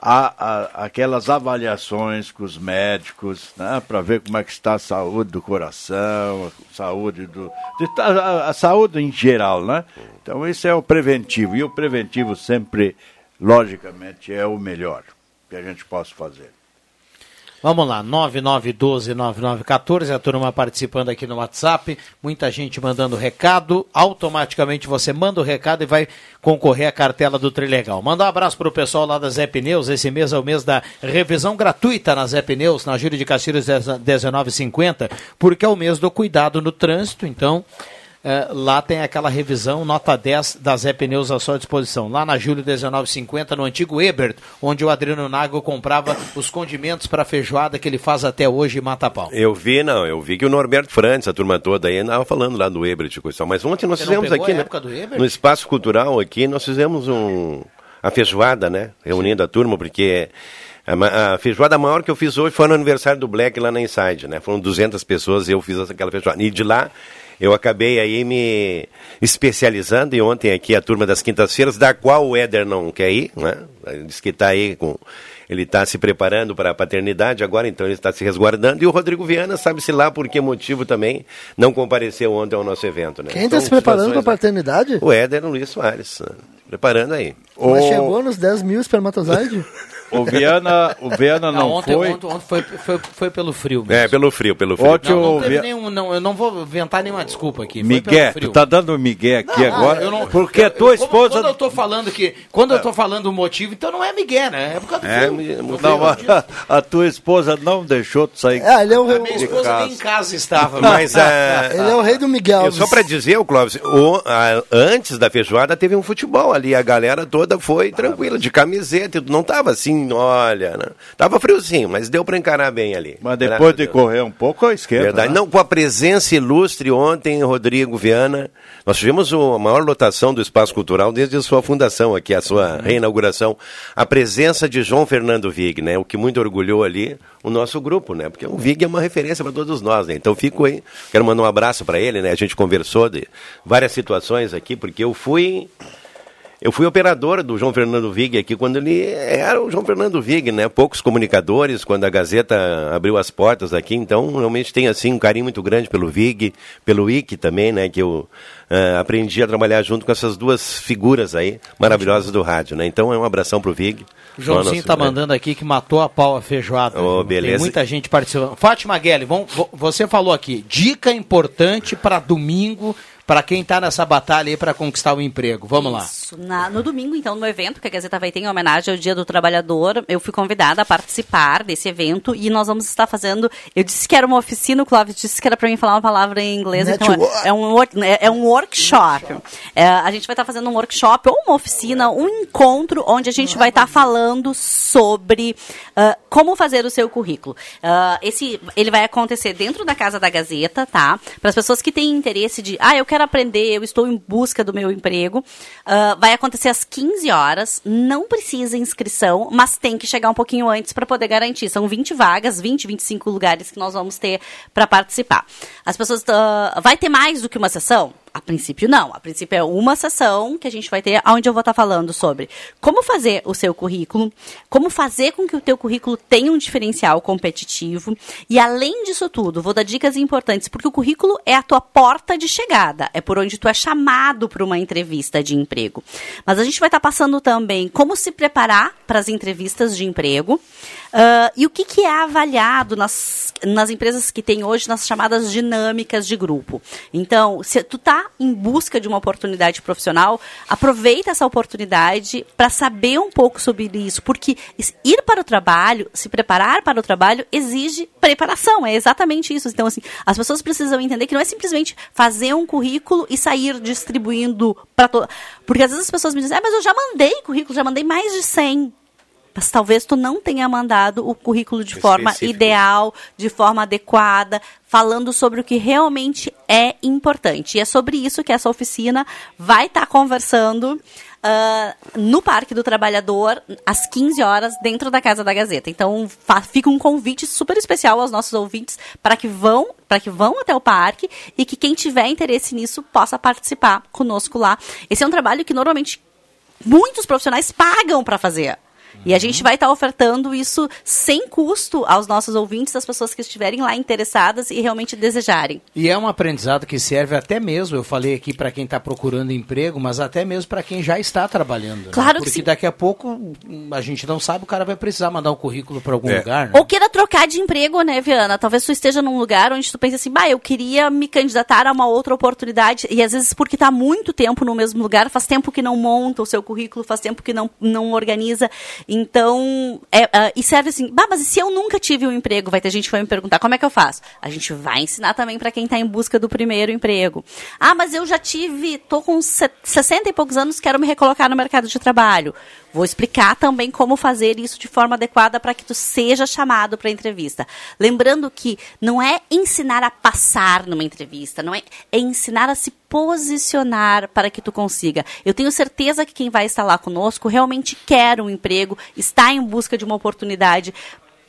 a- a- aquelas avaliações com os médicos, né, para ver como é que está a saúde do coração, a saúde do de a, a saúde em geral, né? Então esse é o preventivo e o preventivo sempre, logicamente, é o melhor que a gente possa fazer. Vamos lá, 9912-9914, a turma participando aqui no WhatsApp, muita gente mandando recado, automaticamente você manda o recado e vai concorrer à cartela do Trilegal. Manda um abraço para o pessoal lá da Zé Pneus, esse mês é o mês da revisão gratuita na Zé Pneus, na Júlio de Castilhos 1950, porque é o mês do cuidado no trânsito, então... eh, lá tem aquela revisão, nota 10 da Zé Pneus à sua disposição. Lá na Júlio 1950, no antigo Ebert, onde o Adriano Nago comprava os condimentos para feijoada que ele faz até hoje em Matapau. Eu vi, não, eu vi que o Norberto Frantz, a turma toda aí, andava falando lá do Ebert coisa. Mas ontem nós Você fizemos aqui, né? No espaço cultural aqui, nós fizemos um a feijoada, né? Reunindo a turma, porque a, ma- a feijoada maior que eu fiz hoje foi no aniversário do Black lá na Inside, né? Foram 200 pessoas e eu fiz aquela feijoada. E de lá eu acabei aí me especializando e ontem aqui a turma das quintas-feiras, da qual o Éder não quer ir, né? Ele disse que está aí com ele está se preparando para a paternidade agora, então ele está se resguardando. E o Rodrigo Viana, sabe-se lá por que motivo também, não compareceu ontem ao nosso evento. Né? Quem está Então, se preparando para a paternidade? O Éder Luiz Soares, né? preparando aí. Mas chegou nos 10 mil espermatozoides? O Viana, o Viana não, ontem, foi. Ontem, ontem foi, foi, foi pelo frio mesmo. É, pelo frio, pelo frio. Ontem Não, não teve Via- nenhum, não, eu não vou inventar nenhuma desculpa aqui. foi Miguel, tu frio. tá dando Miguel aqui Não, agora, eu não- porque a tua esposa... Quando eu tô falando que. Quando eu tô falando o motivo, então não é Miguel, né? É por causa do É, frio. Não, frio. a, a tua esposa não deixou tu sair É, ele é o A minha esposa nem em casa estava. Mas a, Ele é o rei do Miguel. Eu, só para dizer, o Clóvis, o- a- antes da feijoada teve um futebol ali, a galera toda foi tranquila, de camiseta, e não tava assim assim, olha, né? tava friozinho, mas deu para encarar bem ali. Mas depois de correr um pouco, esquerda. Verdade. Né? Não, com a presença ilustre ontem, Rodrigo Viana, nós tivemos a maior lotação do Espaço Cultural desde a sua fundação aqui, a sua reinauguração. A presença de João Fernando Vig, né? O que muito orgulhou ali o nosso grupo, né? Porque o Vig é uma referência para todos nós, né? Então fico aí, quero mandar um abraço para ele, né? A gente conversou de várias situações aqui, porque eu fui eu fui operador do João Fernando Vig aqui quando ele era o João Fernando Vig, né? Poucos comunicadores quando a Gazeta abriu as portas aqui, então realmente tem assim um carinho muito grande pelo Vig, pelo Ike também, né? Que eu uh, aprendi a trabalhar junto com essas duas figuras aí maravilhosas do rádio, né? Então é um abração pro Vig. O Joãozinho está mandando aqui que matou a pau a feijoada. Oh, beleza. Tem muita gente participando. Fátima Guelli, vamos, você falou aqui, dica importante para domingo para quem está nessa batalha aí para conquistar o emprego. Vamos Isso. lá. Na, no domingo, então, no evento que a Gazeta vai ter em homenagem ao Dia do Trabalhador, eu fui convidada a participar desse evento e nós vamos estar fazendo. Eu disse que era uma oficina, o Clóvis disse que era para mim falar uma palavra em inglês, então é, é, um, é, é um workshop. É, a gente vai estar fazendo um workshop ou uma oficina, um encontro onde a gente vai estar falando sobre uh, como fazer o seu currículo. Uh, esse, ele vai acontecer dentro da Casa da Gazeta, tá? Para as pessoas que têm interesse de, ah, eu quero quero aprender, eu estou em busca do meu emprego. Uh, vai acontecer às 15 horas, não precisa inscrição, mas tem que chegar um pouquinho antes para poder garantir. São 20 vagas, 20, 25 lugares que nós vamos ter para participar. As pessoas. Uh, vai ter mais do que uma sessão? A princípio, não. A princípio é uma sessão que a gente vai ter, onde eu vou estar falando sobre como fazer o seu currículo, como fazer com que o teu currículo tenha um diferencial competitivo. E além disso tudo, vou dar dicas importantes, porque o currículo é a tua porta de chegada, é por onde tu é chamado para uma entrevista de emprego. Mas a gente vai estar passando também como se preparar para as entrevistas de emprego. Uh, e o que, que, é avaliado nas, nas empresas que tem hoje nas chamadas dinâmicas de grupo? Então, se tu está em busca de uma oportunidade profissional, aproveita essa oportunidade para saber um pouco sobre isso, porque ir para o trabalho, se preparar para o trabalho, exige preparação, é exatamente isso. Então, assim, as pessoas precisam entender que não é simplesmente fazer um currículo e sair distribuindo para todo. Porque às vezes as pessoas me dizem, ah, mas eu já mandei currículo, já mandei mais de 100 mas talvez tu não tenha mandado o currículo de forma ideal, de forma adequada, falando sobre o que realmente é importante. E é sobre isso que essa oficina vai estar tá conversando. Uh, no Parque do Trabalhador, às 15 horas, dentro da Casa da Gazeta. Então, fica um convite super especial aos nossos ouvintes para que vão para que vão até o parque e que quem tiver interesse nisso possa participar conosco lá. Esse é um trabalho que normalmente muitos profissionais pagam para fazer. E a gente vai estar tá ofertando isso sem custo aos nossos ouvintes, às pessoas que estiverem lá interessadas e realmente desejarem. E é um aprendizado que serve até mesmo, eu falei aqui para quem está procurando emprego, mas até mesmo para quem já está trabalhando. Né? Claro né? Porque daqui a pouco a gente não sabe, o cara vai precisar mandar um currículo para algum é. lugar. Né? Ou queira trocar de emprego, né, Viana? Talvez tu esteja num lugar onde tu pensa assim, bah, eu queria me candidatar a uma outra oportunidade. E às vezes porque está muito tempo no mesmo lugar, faz tempo que não monta o seu currículo, faz tempo que não, não organiza. Então, é, uh, e serve assim, bah, mas se eu nunca tive um emprego, vai ter gente que vai me perguntar, como é que eu faço? A gente vai ensinar também para quem está em busca do primeiro emprego. Ah, mas eu já tive, tô com 60 e poucos anos, quero me recolocar no mercado de trabalho. Vou explicar também como fazer isso de forma adequada para que tu seja chamado para entrevista. Lembrando que não é ensinar a passar numa entrevista, não é, é ensinar a se posicionar para que tu consiga. Eu tenho certeza que quem vai estar lá conosco realmente quer um emprego, está em busca de uma oportunidade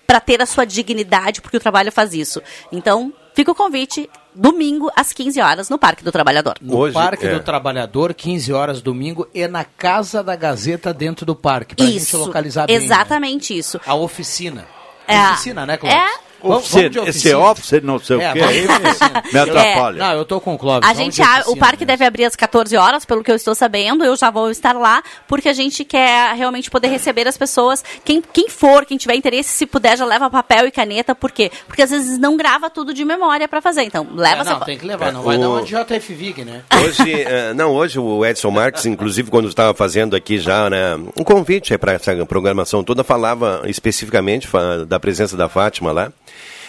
para ter a sua dignidade, porque o trabalho faz isso. Então, fica o convite domingo às 15 horas no Parque do Trabalhador. No Hoje, Parque é. do Trabalhador, 15 horas domingo, e na Casa da Gazeta dentro do parque, para a gente localizar bem. Né? Exatamente né? isso. A oficina. É, a oficina, né, Cláudio? É Oficina, esse office, não sei é, o quê. Me atrapalha. É. Não, eu tô com o Clóvis. A gente, a, o parque deve abrir às 14 horas, pelo que eu estou sabendo. Eu já vou estar lá, porque a gente quer realmente poder receber as pessoas. Quem, quem for, quem tiver interesse, se puder, já leva papel e caneta. Por quê? Porque às vezes não grava tudo de memória para fazer. Então, leva... É, não, tem que levar. Não vai o... dar uma JFVIG, né? Hoje, uh, não, hoje o Edson Marques, inclusive, quando estava fazendo aqui já, né, um convite para essa programação toda, falava especificamente da presença da Fátima lá.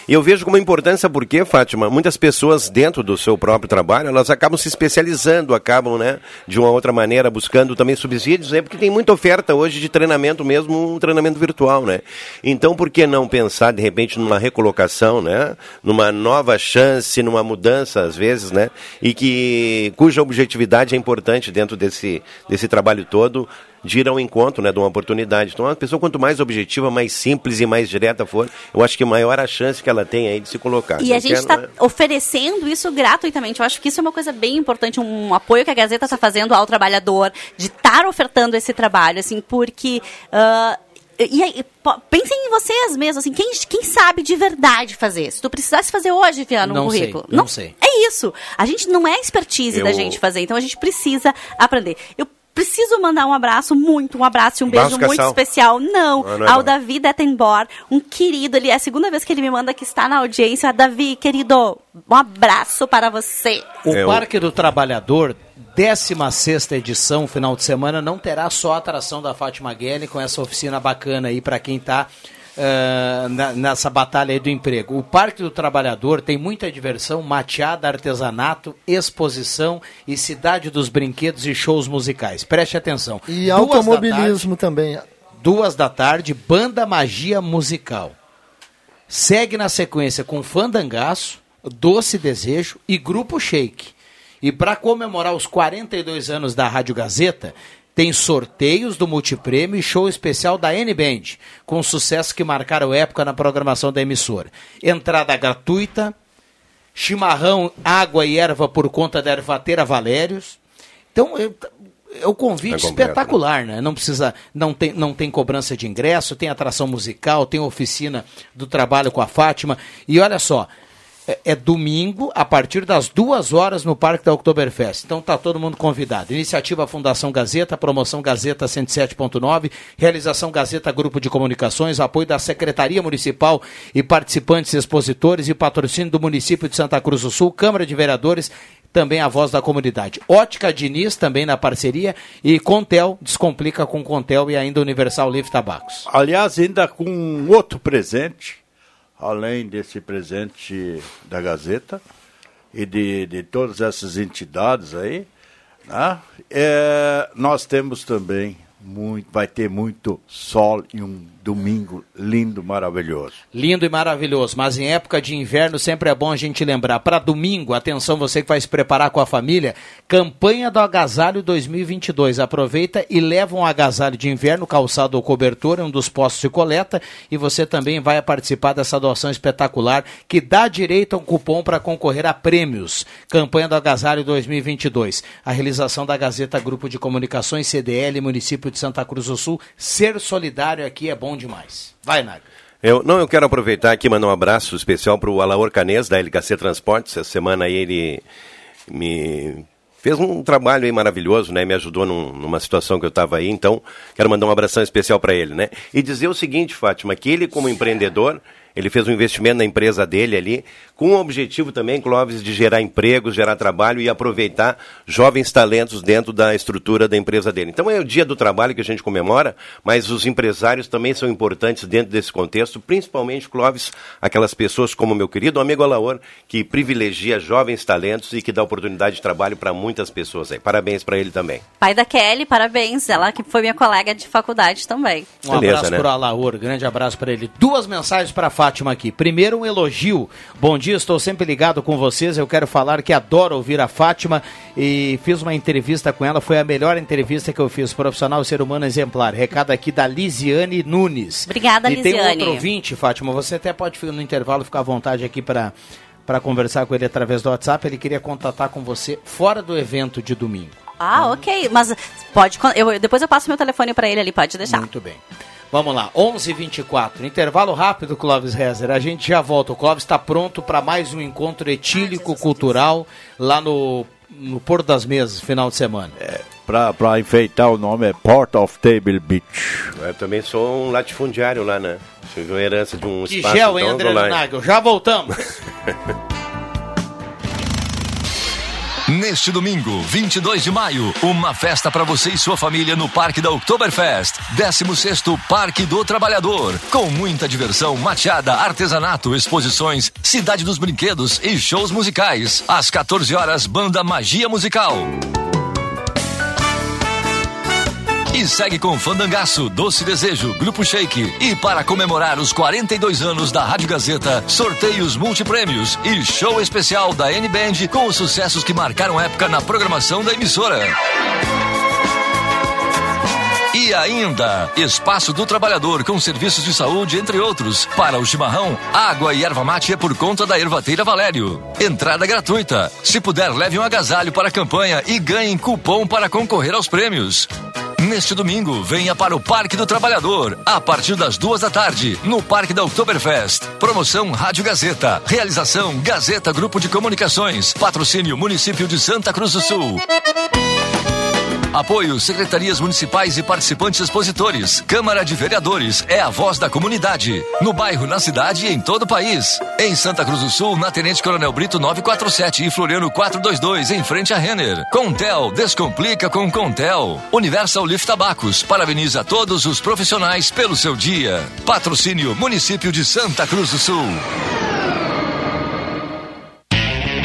E eu vejo como importância porque, Fátima, muitas pessoas dentro do seu próprio trabalho, elas acabam se especializando, acabam, né, de uma outra maneira, buscando também subsídios, né, porque tem muita oferta hoje de treinamento mesmo, um treinamento virtual, né? Então, por que não pensar, de repente, numa recolocação, né? Numa nova chance, numa mudança, às vezes, né? E que, cuja objetividade é importante dentro desse, desse trabalho todo, de ir ao encontro né, de uma oportunidade. Então, a pessoa, quanto mais objetiva, mais simples e mais direta for, eu acho que maior a chance que ela tem aí de se colocar. E a gente está é... oferecendo isso gratuitamente. Eu acho que isso é uma coisa bem importante, um apoio que a Gazeta está fazendo ao trabalhador, de estar ofertando esse trabalho, assim, porque. Uh, e aí, pensem em vocês mesmos, assim, quem, quem sabe de verdade fazer? Se tu precisasse fazer hoje, Fiano, um não currículo. Sei, não, não sei. É isso. A gente não é expertise eu... da gente fazer, então a gente precisa aprender. Eu preciso mandar um abraço, muito, um abraço e um beijo muito especial. Não, não, não é ao bom. Davi Dettenbor, um querido, ele é a segunda vez que ele me manda que está na audiência. Davi, querido, um abraço para você. O é Parque do Trabalhador 16 edição, final de semana, não terá só a atração da Fátima Guelli com essa oficina bacana aí para quem está uh, na, nessa batalha aí do emprego. O Parque do Trabalhador tem muita diversão, mateada, artesanato, exposição e cidade dos brinquedos e shows musicais. Preste atenção. E Duas automobilismo tarde, também. Duas da tarde, Banda Magia Musical. Segue na sequência com Fandangaço, Doce Desejo e Grupo Shake. E para comemorar os 42 anos da Rádio Gazeta, tem sorteios do multiprêmio e show especial da N-Band, com sucessos que marcaram época na programação da emissora. Entrada gratuita, chimarrão, água e erva por conta da ervateira Valérios. Então, é o convite é espetacular, né? Não precisa, não tem, não tem cobrança de ingresso, tem atração musical, tem oficina do trabalho com a Fátima. E olha só, é, é, domingo, a partir das duas horas, no Parque da Oktoberfest. Então tá todo mundo convidado. Iniciativa Fundação Gazeta, promoção Gazeta 107.9, realização Gazeta Grupo de Comunicações, apoio da Secretaria Municipal e participantes expositores e patrocínio do município de Santa Cruz do Sul, Câmara de Vereadores também a voz da comunidade. Ótica Diniz também na parceria e Contel, descomplica com Contel e ainda Universal Livre Tabacos. Aliás, ainda com outro presente, além desse presente da Gazeta e de, de todas essas entidades aí, né? é, nós temos também muito, vai ter muito sol e um domingo lindo, maravilhoso. Lindo e maravilhoso, mas em época de inverno sempre é bom a gente lembrar. Para domingo, atenção você que vai se preparar com a família, campanha do agasalho 2022. Aproveita e leva um agasalho de inverno, calçado ou cobertor, em um dos postos de coleta e você também vai participar dessa doação espetacular que dá direito a um cupom para concorrer a prêmios. Campanha do agasalho 2022. A realização da Gazeta Grupo de Comunicações CDL, município de Santa Cruz do Sul. Ser solidário aqui é bom demais. Vai, Naga. Eu, não, eu quero aproveitar aqui e mandar um abraço especial para o Alaor Canês, da LKC Transportes. Essa semana aí ele me fez um trabalho aí maravilhoso, né? Me ajudou num, numa situação que eu estava aí. Então, quero mandar um abração especial para ele, né? E dizer o seguinte, Fátima, que ele como empreendedor ele fez um investimento na empresa dele ali, com o objetivo também, Clóvis, de gerar empregos, gerar trabalho e aproveitar jovens talentos dentro da estrutura da empresa dele. Então é o dia do trabalho que a gente comemora, mas os empresários também são importantes dentro desse contexto, principalmente, Clóvis, aquelas pessoas como meu querido amigo Alaor, que privilegia jovens talentos e que dá oportunidade de trabalho para muitas pessoas aí. Parabéns para ele também. Pai da Kelly, parabéns. Ela que foi minha colega de faculdade também. Um Beleza, abraço né? para o Alaor, grande abraço para ele. Duas mensagens para Fátima aqui. Primeiro, um elogio. Bom dia, estou sempre ligado com vocês. Eu quero falar que adoro ouvir a Fátima e fiz uma entrevista com ela. Foi a melhor entrevista que eu fiz. Profissional ser humano exemplar. Recado aqui da Lisiane Nunes. Obrigada, e Lisiane. E tem outro ouvinte, Fátima. Você até pode no intervalo ficar à vontade aqui para para conversar com ele através do WhatsApp. Ele queria contatar com você fora do evento de domingo. Ah, ok. Mas pode. Eu, depois eu passo meu telefone para ele ali, pode deixar. Muito bem. Vamos lá, 11:24. Intervalo rápido, Clóvis Rezer. A gente já volta. O Clóvis está pronto para mais um encontro etílico cultural lá no, no Porto das Mesas, final de semana. É, para enfeitar o nome é Port of Table Beach. Eu também sou um latifundiário lá, né? Tive uma herança de um que espaço. Gel, hein, André Nagel? Já voltamos. Neste domingo, 22 de maio, uma festa para você e sua família no Parque da Oktoberfest. 16 Parque do Trabalhador. Com muita diversão, mateada, artesanato, exposições, cidade dos brinquedos e shows musicais. Às 14 horas, banda Magia Musical. E segue com Fandangaço, Doce Desejo, Grupo Shake. E para comemorar os 42 anos da Rádio Gazeta, sorteios multiprêmios e show especial da N-Band com os sucessos que marcaram época na programação da emissora. E ainda, Espaço do Trabalhador com serviços de saúde, entre outros. Para o chimarrão, água e erva mate é por conta da Ervateira Valério. Entrada gratuita. Se puder, leve um agasalho para a campanha e ganhe cupom para concorrer aos prêmios. Neste domingo, venha para o Parque do Trabalhador, a partir das duas da tarde, no Parque da Oktoberfest. Promoção Rádio Gazeta. Realização Gazeta Grupo de Comunicações. Patrocínio Município de Santa Cruz do Sul. Apoio Secretarias Municipais e participantes expositores. Câmara de Vereadores é a voz da comunidade. No bairro, na cidade e em todo o país. Em Santa Cruz do Sul, na Tenente Coronel Brito 947 e Floriano 422, em frente a Renner. Contel, descomplica com Contel. Universal Lift Tabacos, parabeniza todos os profissionais pelo seu dia. Patrocínio Município de Santa Cruz do Sul.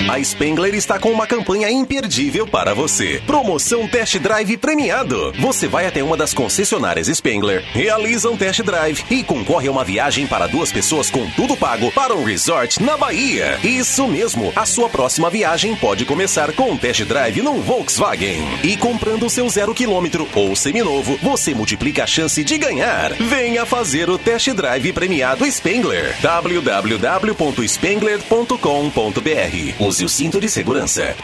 A Spengler está com uma campanha imperdível para você. Promoção Test Drive premiado. Você vai até uma das concessionárias Spengler, realiza um test drive e concorre a uma viagem para duas pessoas com tudo pago para um resort na Bahia. Isso mesmo, a sua próxima viagem pode começar com um test drive num Volkswagen. E comprando seu zero quilômetro ou seminovo, você multiplica a chance de ganhar. Venha fazer o test drive premiado Spengler. www.spengler.com.br Use o cinto de segurança.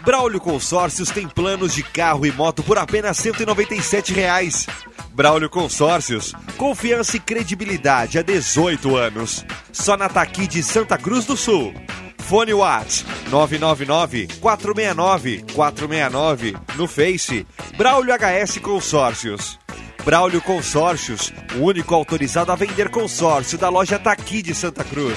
Braulio Consórcios tem planos de carro e moto por apenas 197 reais. Braulio Consórcios, confiança e credibilidade há 18 anos. Só na Taqui de Santa Cruz do Sul. Fone Whats 999-469-469 no Face. Braulio HS Consórcios. Braulio Consórcios, o único autorizado a vender consórcio da loja Taqui de Santa Cruz.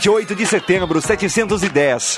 28 de setembro, 710.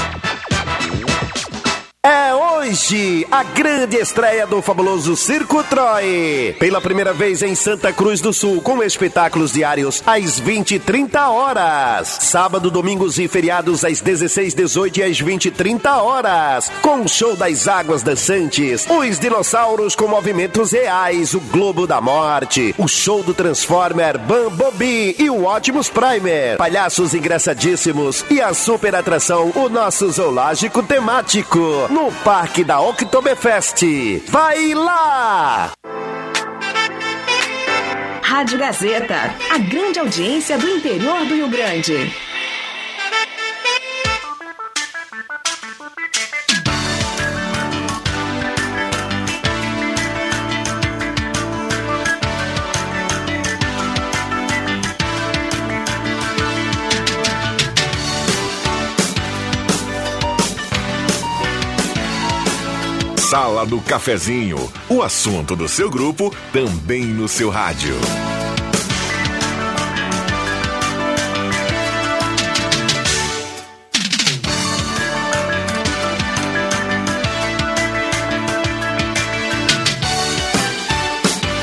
É hoje a grande estreia do fabuloso Circo Troy. Pela primeira vez em Santa Cruz do Sul, com espetáculos diários às 20 e 30 horas. Sábado, domingos e feriados às 16, 18 e às 20 e 30 horas. Com o show das águas dançantes, os dinossauros com movimentos reais, o Globo da Morte, o show do Transformer Bumblebee e o Optimus Primer. Palhaços engraçadíssimos e a super atração, o nosso zoológico temático no Parque da Oktoberfest. Vai lá! Rádio Gazeta, a grande audiência do interior do Rio Grande. Sala do Cafezinho, o assunto do seu grupo também no seu rádio.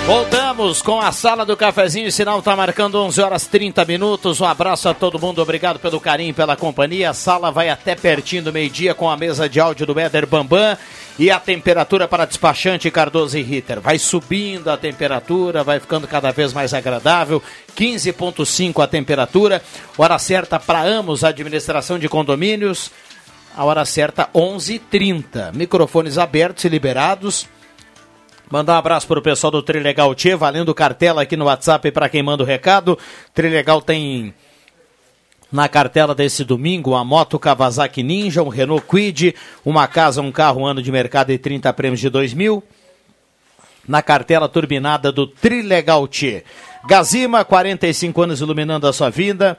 Voltamos com a sala do cafezinho. O sinal está marcando 11 horas 30 minutos. Um abraço a todo mundo. Obrigado pelo carinho, pela companhia. A sala vai até pertinho do meio-dia com a mesa de áudio do Éder Bambam. E a temperatura para despachante Cardoso e Ritter. Vai subindo a temperatura, vai ficando cada vez mais agradável. 15,5 a temperatura. Hora certa para Amos, administração de condomínios. A hora certa, 11h30. Microfones abertos e liberados. Mandar um abraço para o pessoal do Trilegal Tchê, valendo cartela aqui no WhatsApp para quem manda o recado. Trilegal tem na cartela desse domingo uma moto Kawasaki Ninja, um Renault Quid, uma casa, um carro, um ano de mercado e 30 prêmios de 2000. Na cartela turbinada do Trilegal Tchê. Gazima, 45 anos iluminando a sua vida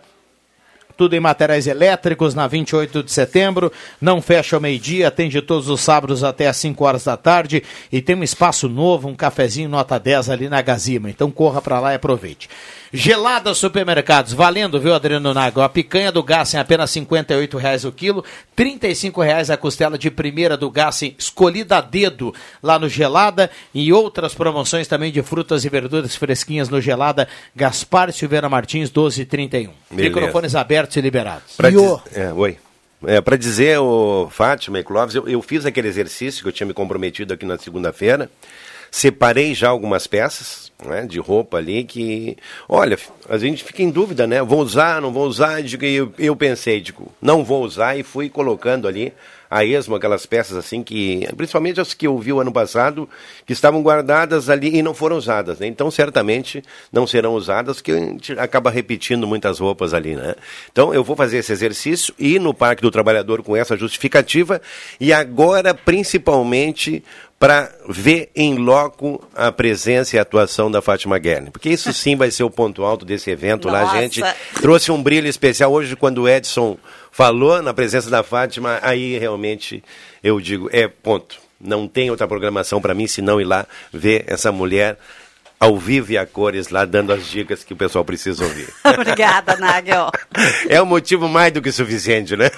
tudo em materiais elétricos na 28 de setembro. Não fecha ao meio-dia, atende todos os sábados até às 5 horas da tarde e tem um espaço novo, um cafezinho nota 10 ali na Gazima. Então corra para lá e aproveite. Gelada Supermercados, valendo, viu, Adriano Nago? A picanha do Gassen apenas R$ reais o quilo, R$ reais a costela de primeira do Gassen, escolhida a dedo lá no Gelada e outras promoções também de frutas e verduras fresquinhas no Gelada. Gaspar Silveira Martins, 12,31. Microfones abertos e liberados. Pra diz... é, oi. É, para dizer, o Fátima e Clóvis, eu, eu fiz aquele exercício que eu tinha me comprometido aqui na segunda-feira. Separei já algumas peças né, de roupa ali que, olha, a gente fica em dúvida, né? Vou usar, não vou usar? Eu, eu pensei, digo, não vou usar e fui colocando ali a esmo aquelas peças assim que, principalmente as que eu vi o ano passado, que estavam guardadas ali e não foram usadas, né? Então, certamente não serão usadas, que a gente acaba repetindo muitas roupas ali, né? Então, eu vou fazer esse exercício e no Parque do Trabalhador com essa justificativa e agora, principalmente, para ver em loco a presença e a atuação da Fátima Guerni. Porque isso sim vai ser o ponto alto desse evento Nossa. lá. A gente trouxe um brilho especial hoje quando o Edson falou na presença da Fátima, aí realmente eu digo, é ponto. Não tem outra programação para mim senão ir lá ver essa mulher ao vivo e a cores lá dando as dicas que o pessoal precisa ouvir. Obrigada, Nagel. É um motivo mais do que suficiente, né?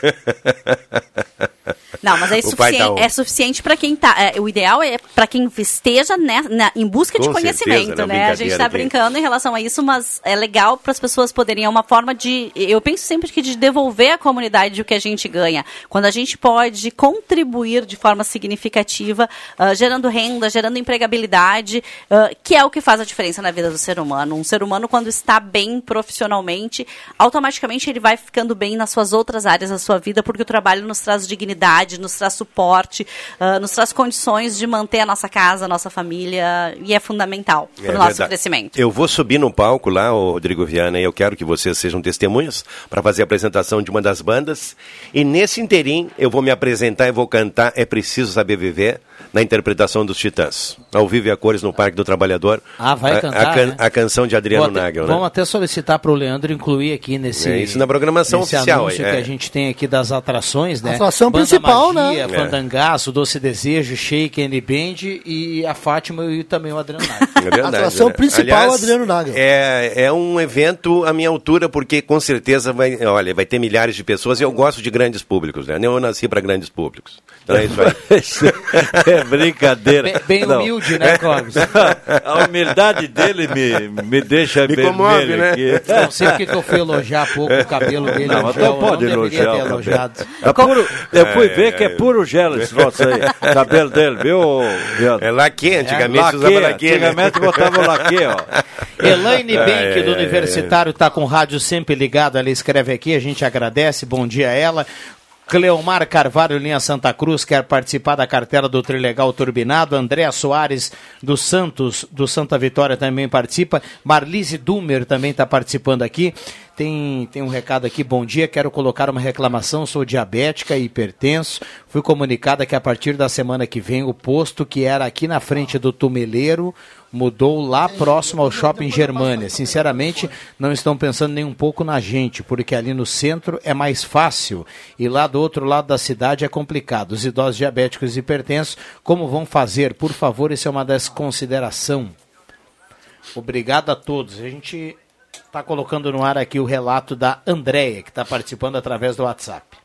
Não, mas é suficiente, é suficiente para quem tá. É, o ideal é para quem esteja né, na, em busca Com de conhecimento, certeza, né? A gente está brincando em relação a isso, mas é legal para as pessoas poderem. É uma forma de. Eu penso sempre que de devolver à comunidade o que a gente ganha. Quando a gente pode contribuir de forma significativa, uh, gerando renda, gerando empregabilidade, uh, que é o que faz a diferença na vida do ser humano. Um ser humano, quando está bem profissionalmente, automaticamente ele vai ficando bem nas suas outras áreas da sua vida, porque o trabalho nos traz dignidade nos traz suporte, uh, nos traz condições de manter a nossa casa, a nossa família, e é fundamental para o é nosso verdade. crescimento. Eu vou subir no palco lá, Rodrigo Viana, e eu quero que vocês sejam testemunhas para fazer a apresentação de uma das bandas. E nesse interim, eu vou me apresentar e vou cantar É Preciso Saber Viver, na interpretação dos Titãs. Ao vivo e a cores no Parque do Trabalhador. Ah, vai a, cantar, a, can, né? a canção de Adriano até, Nagel, né? Vamos até solicitar para o Leandro incluir aqui nesse... É isso na programação oficial. anúncio é. que a gente tem aqui das atrações, né? Atração Banda principal, né? Magia, né? Fandangaço, Doce Desejo, Shake, N Band e a Fátima e também o Adriano Nagel. É verdade, atração né? principal, Aliás, Adriano Nagel. É, é um evento à minha altura, porque com certeza vai, olha, vai ter milhares de pessoas e eu gosto de grandes públicos, né? Eu nasci para grandes públicos. Então é isso aí. é brincadeira. Bem, bem humilde, né, Clóvis? A humildade dele me, me deixa me comove, né? Aqui. Não sei porque que eu fui elogiar pouco o cabelo dele. Não, mas não pode não elogiar. Elogiado. É puro, eu fui ver é, que é puro gelo esse nosso aí. cabelo dele, viu? É laque, antigamente é, usava laque. Né? Antigamente né? botava laque, ó. Elaine Bank, do Universitário, está com o rádio sempre ligado. Ela escreve aqui, a gente agradece. Bom dia a ela. Cleomar Carvalho, linha Santa Cruz, quer participar da cartela do Trilegal Turbinado. Andréa Soares, do Santos, do Santa Vitória, também participa. Marlise Dumer também está participando aqui. Tem, tem um recado aqui, bom dia, quero colocar uma reclamação, sou diabética e hipertenso. Fui comunicada que a partir da semana que vem o posto que era aqui na frente do tumeleiro mudou lá próximo ao Shopping Germânia. Sinceramente, não estão pensando nem um pouco na gente, porque ali no centro é mais fácil e lá do outro lado da cidade é complicado. Os idosos diabéticos e hipertensos, como vão fazer? Por favor, isso é uma desconsideração. Obrigado a todos. A gente está colocando no ar aqui o relato da Andréia, que está participando através do WhatsApp.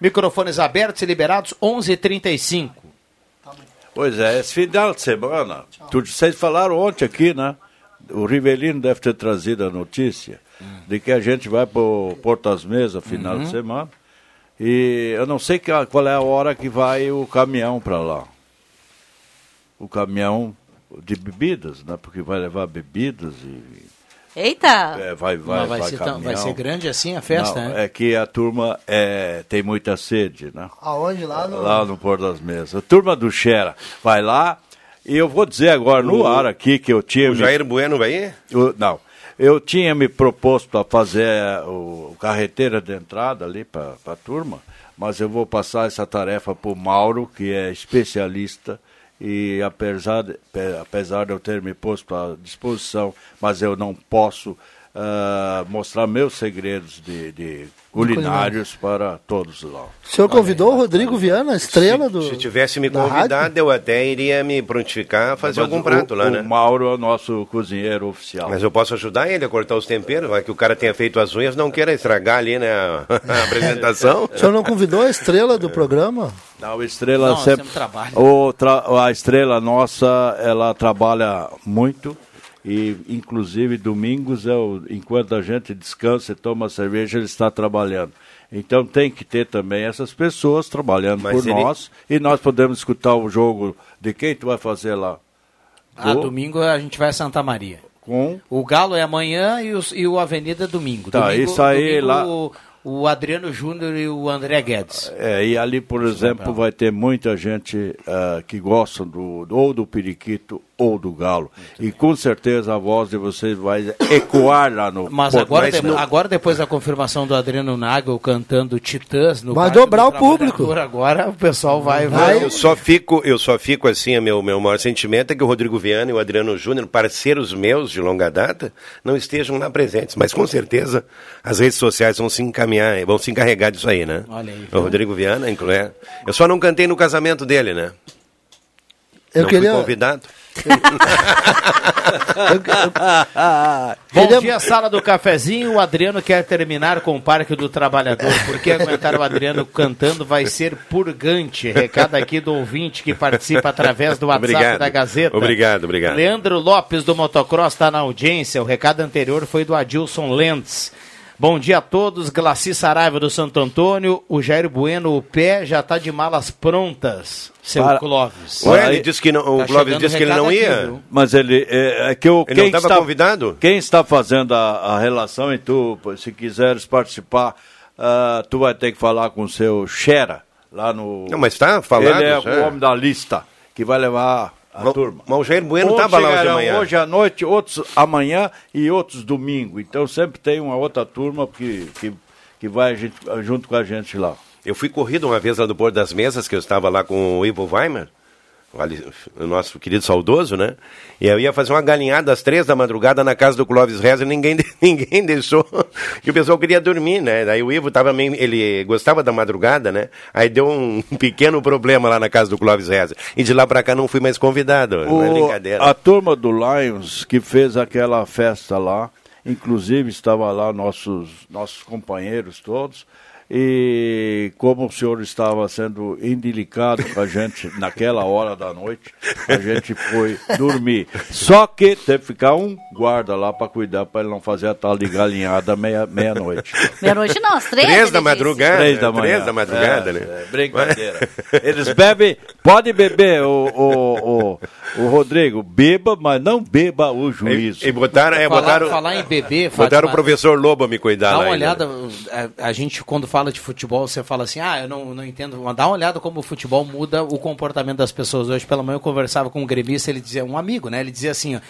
Microfones abertos e liberados, 11:35. H 35 Pois é, esse final de semana, tu, vocês falaram ontem aqui, né? O Rivelino deve ter trazido a notícia hum. de que a gente vai para o Portas Mesa final uhum. de semana. E eu não sei que, qual é a hora que vai o caminhão para lá. O caminhão de bebidas, né? Porque vai levar bebidas e Eita! É, vai, vai, vai, vai, ser tão, vai, ser grande assim a festa, Não, né? É que a turma é, tem muita sede, né? Aonde? Lá no... Lá no Porto das Mesas. A turma do Xera vai lá e eu vou dizer agora no o, ar aqui que eu tinha... O Jair me... Bueno vai ir? Eu, não. Eu tinha me proposto para fazer o, o carreteira de entrada ali para a turma, mas eu vou passar essa tarefa para o Mauro, que é especialista e apesar de, apesar de eu ter me posto à disposição, mas eu não posso uh, mostrar meus segredos de, de culinários para todos lá. O senhor convidou o Rodrigo Viana, estrela se, do. Se tivesse me convidado, eu até iria me prontificar a fazer Mas algum o, prato lá, o né? O Mauro é o nosso cozinheiro oficial. Mas eu posso ajudar ele a cortar os temperos, vai que o cara tenha feito as unhas, não queira estragar ali, né, a, a apresentação. o senhor não convidou a estrela do programa? Não, a estrela não, sempre, sempre trabalha. O tra... A estrela nossa, ela trabalha muito e inclusive domingos é o, enquanto a gente descansa e toma cerveja ele está trabalhando. Então tem que ter também essas pessoas trabalhando Mas por ele... nós e nós podemos escutar o jogo de quem tu vai fazer lá. Ah, Do... domingo a gente vai a Santa Maria. Com? O Galo é amanhã e, os, e o Avenida é domingo. Tá domingo, isso aí domingo, lá o, o Adriano Júnior e o André Guedes. É, e ali, por exemplo, vai ter muita gente uh, que gosta do, ou do periquito ou do galo. Muito e bem. com certeza a voz de vocês vai ecoar lá no. Mas agora, no... agora depois da confirmação do Adriano Nagel cantando Titãs no Vai dobrar o público. Agora o pessoal vai. vai... Eu só fico, eu só fico assim, meu, meu maior sentimento é que o Rodrigo Viana e o Adriano Júnior, parceiros meus de longa data, não estejam lá presentes. Mas com certeza as redes sociais vão se encaminhar, vão se encarregar disso aí, né? Olha aí. O Rodrigo Viana, inclusive. Eu só não cantei no casamento dele, né? Eu não queria... fui convidado. Bom dia, sala do cafezinho. O Adriano quer terminar com o Parque do Trabalhador. Porque aguentar o Adriano cantando vai ser purgante. Recado aqui do ouvinte que participa através do WhatsApp obrigado. da Gazeta. Obrigado, obrigado. Leandro Lopes do Motocross está na audiência. O recado anterior foi do Adilson Lentz. Bom dia a todos, Glaci Saraiva do Santo Antônio, o Jair Bueno, o pé já está de malas prontas, seu Para... Clóvis. Ué, ele disse que não, o tá Clóvis disse que ele não ia. Aqui, mas ele é, é que o ele quem estava convidado? Quem está fazendo a, a, relação e tu, se quiseres participar, uh, tu vai ter que falar com o seu Xera lá no. Não, mas está falando. Ele é o homem da lista que vai levar a mas, turma. Mas o Jair Bueno estava lá hoje de manhã. Hoje à noite, outros amanhã e outros domingo. Então sempre tem uma outra turma que, que, que vai gente, junto com a gente lá. Eu fui corrido uma vez lá do Porto das Mesas, que eu estava lá com o Ivo Weimer o nosso querido saudoso, né? E eu ia fazer uma galinhada às três da madrugada na casa do Clóvis Reza e ninguém, ninguém deixou, que o pessoal queria dormir, né? Daí o Ivo tava meio, ele gostava da madrugada, né? Aí deu um pequeno problema lá na casa do Clóvis Reza. E de lá pra cá não fui mais convidado, o, não é brincadeira. A turma do Lions que fez aquela festa lá, inclusive estava lá nossos, nossos companheiros todos, e como o senhor estava sendo indelicado com a gente naquela hora da noite, a gente foi dormir. Só que teve que ficar um guarda lá para cuidar, para ele não fazer a tal de galinhada meia-noite. Meia meia-noite não, às três. Três da madrugada. Três da manhã. Três da madrugada, é, né? É, brincadeira. Eles bebem, pode beber, o, o, o, o, Rodrigo, beba, mas não beba o juízo. E, e botaram, é, falar, botaram, falar em beber, botaram o professor Lobo a me cuidar Dá lá. uma ainda. olhada, a, a gente quando fala de futebol, você fala assim, ah, eu não, não entendo. Mas dá uma olhada como o futebol muda o comportamento das pessoas. Hoje pela manhã eu conversava com um gremista, ele dizia, um amigo, né? Ele dizia assim, ó,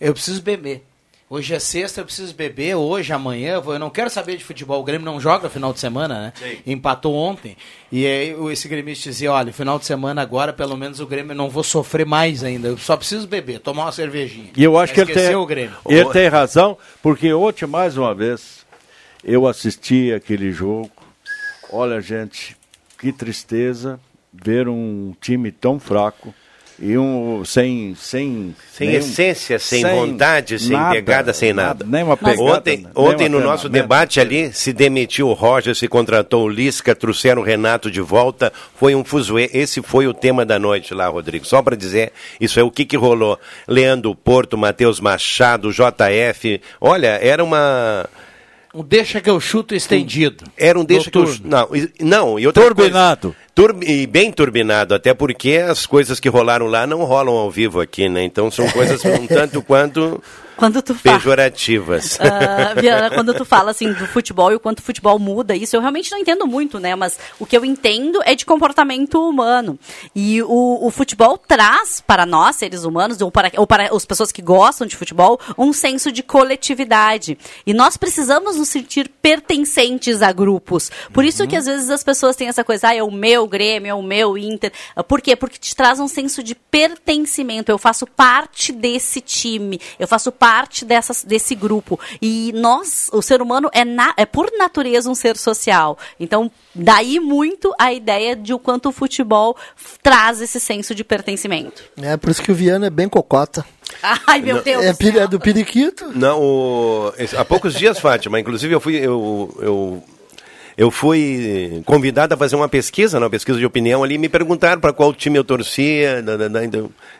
eu preciso beber. Hoje é sexta, eu preciso beber, hoje, amanhã, eu não quero saber de futebol. O Grêmio não joga final de semana, né? Sim. Empatou ontem. E aí esse gremista dizia, olha, final de semana agora, pelo menos o Grêmio não vou sofrer mais ainda. Eu só preciso beber, tomar uma cervejinha. E eu acho que ele tem, o Grêmio. ele tem razão, porque ontem, mais uma vez, eu assisti aquele jogo. Olha, gente, que tristeza ver um time tão fraco e um sem sem sem nenhum, essência, sem, sem, vontade, sem nada, pegada, sem nada. nada. Nem uma pegada. Ontem, ontem no nosso debate ali se demitiu o Roger, se contratou o Lisca, trouxeram o Renato de volta, foi um fuzuê. Esse foi o tema da noite lá, Rodrigo. Só para dizer, isso é o que que rolou. Leandro Porto, Matheus Machado, JF. Olha, era uma um deixa que eu chuto estendido. Era um deixa Noturno. que eu Não, não e outra Turbinado. Coisa, e bem turbinado, até porque as coisas que rolaram lá não rolam ao vivo aqui, né? Então são coisas um tanto quanto quando tu pejorativas. Uh, Viana, quando tu fala assim do futebol e o quanto o futebol muda, isso eu realmente não entendo muito, né? Mas o que eu entendo é de comportamento humano. E o, o futebol traz para nós, seres humanos, ou para, ou para as pessoas que gostam de futebol, um senso de coletividade. E nós precisamos nos sentir pertencentes a grupos. Por isso uhum. que às vezes as pessoas têm essa coisa, ah, é o meu Grêmio, é o meu Inter. Por quê? Porque te traz um senso de pertencimento. Eu faço parte desse time. Eu faço parte dessas, desse grupo. E nós, o ser humano, é, na, é por natureza um ser social. Então, daí muito a ideia de o quanto o futebol traz esse senso de pertencimento. É, por isso que o Viana é bem cocota. Ai, meu Deus! É, é do periquito? Não, o, há poucos dias, Fátima, inclusive eu fui, eu, eu eu fui convidado a fazer uma pesquisa, uma pesquisa de opinião ali, e me perguntaram para qual time eu torcia. Da, da, da,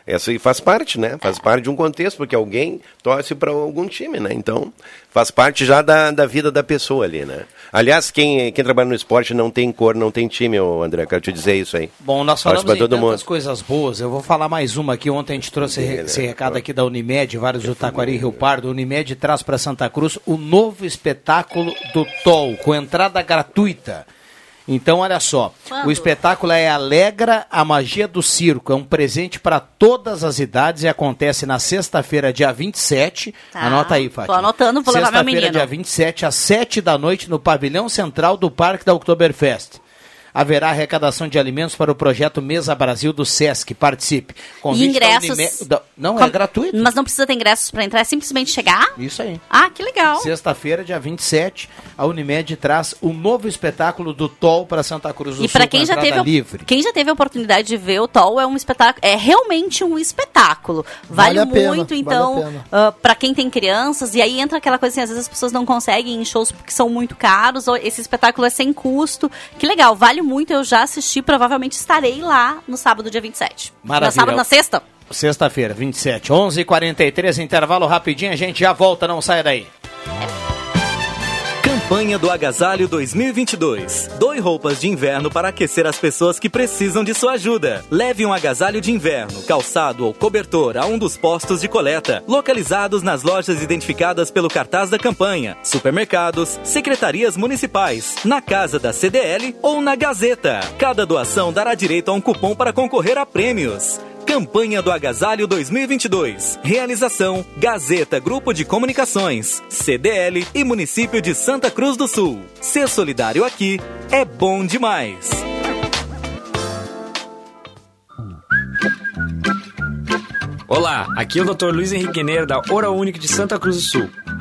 essa faz parte, né? Faz parte de um contexto, porque alguém torce para algum time, né? Então, faz parte já da, da vida da pessoa ali, né? Aliás, quem, quem trabalha no esporte não tem cor, não tem time, André, quero te dizer isso aí. Bom, nós falamos em tantas mundo. coisas boas, eu vou falar mais uma aqui, ontem a gente trouxe Sim, esse né? recado aqui da Unimed, vários do Taquari Rio Pardo, Unimed traz para Santa Cruz o novo espetáculo do TOL, com entrada gratuita. Então, olha só, Quando? o espetáculo é Alegra a Magia do Circo. É um presente para todas as idades e acontece na sexta-feira, dia 27. Tá. Anota aí, Fátima. Tô anotando, vou levar meu menino. Sexta-feira, dia 27, às 7 da noite, no pavilhão central do Parque da Oktoberfest haverá arrecadação de alimentos para o projeto Mesa Brasil do SESC. Participe. Convite e ingressos. Unime... Não, Com... é gratuito. Mas não precisa ter ingressos para entrar, é simplesmente chegar? Isso aí. Ah, que legal. Sexta-feira, dia 27, a Unimed traz o um novo espetáculo do TOL para Santa Cruz do e Sul. E para quem já teve livre. quem já teve a oportunidade de ver o TOL é um espetáculo, é realmente um espetáculo. Vale, vale muito, então, vale uh, ah, para quem tem crianças, e aí entra aquela coisa assim, às vezes as pessoas não conseguem em shows porque são muito caros, ou esse espetáculo é sem custo. Que legal, vale muito, eu já assisti provavelmente estarei lá no sábado, dia 27. Maravilha. Na sábado, na sexta? Sexta-feira, 27. 11h43, intervalo rapidinho, a gente já volta, não saia daí. Campanha do Agasalho 2022. Doe roupas de inverno para aquecer as pessoas que precisam de sua ajuda. Leve um agasalho de inverno, calçado ou cobertor a um dos postos de coleta, localizados nas lojas identificadas pelo cartaz da campanha, supermercados, secretarias municipais, na casa da CDL ou na Gazeta. Cada doação dará direito a um cupom para concorrer a prêmios. Campanha do Agasalho 2022. Realização: Gazeta Grupo de Comunicações, CDL e Município de Santa Cruz do Sul. Ser solidário aqui é bom demais. Olá, aqui é o Dr. Luiz Henrique Neira da Oral Unique de Santa Cruz do Sul.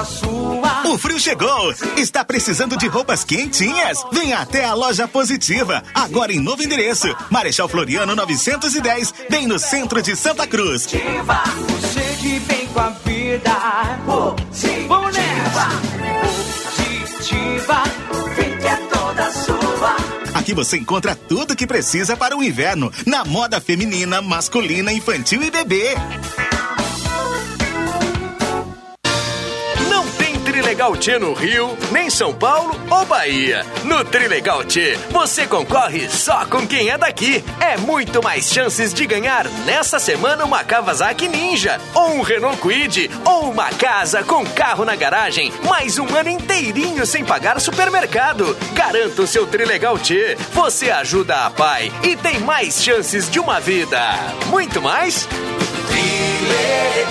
toda sua. O frio chegou! Está precisando de roupas quentinhas? Venha até a loja Positiva, agora em novo endereço. Marechal Floriano 910, bem no centro de Santa Cruz. Positiva, você que vem com a vida. Positiva, positiva, é toda sua. Aqui você encontra tudo que precisa para o inverno, na moda feminina, masculina, infantil e bebê. Trilegal T no Rio, nem São Paulo ou Bahia. No Trilegal T, você concorre só com quem é daqui. É muito mais chances de ganhar nessa semana uma Kawasaki Ninja, ou um Renault Kwid, ou uma casa com carro na garagem. Mais um ano inteirinho sem pagar supermercado. Garanta o seu Trilegal T. Você ajuda a pai e tem mais chances de uma vida. Muito mais? Trilegal.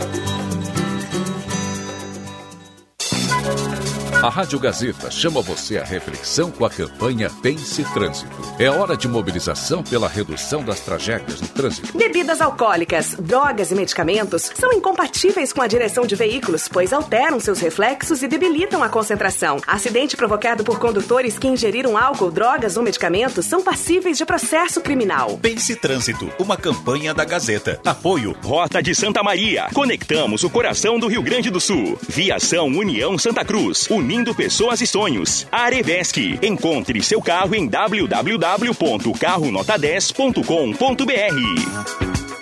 Thank you. A Rádio Gazeta chama você à reflexão com a campanha Pense Trânsito. É hora de mobilização pela redução das tragédias no trânsito. Bebidas alcoólicas, drogas e medicamentos são incompatíveis com a direção de veículos, pois alteram seus reflexos e debilitam a concentração. Acidente provocado por condutores que ingeriram álcool, drogas ou medicamentos são passíveis de processo criminal. Pense Trânsito, uma campanha da Gazeta. Apoio Rota de Santa Maria. Conectamos o coração do Rio Grande do Sul. Viação União Santa Cruz. Unindo pessoas e sonhos. Arevesc. Encontre seu carro em www.carronota10.com.br.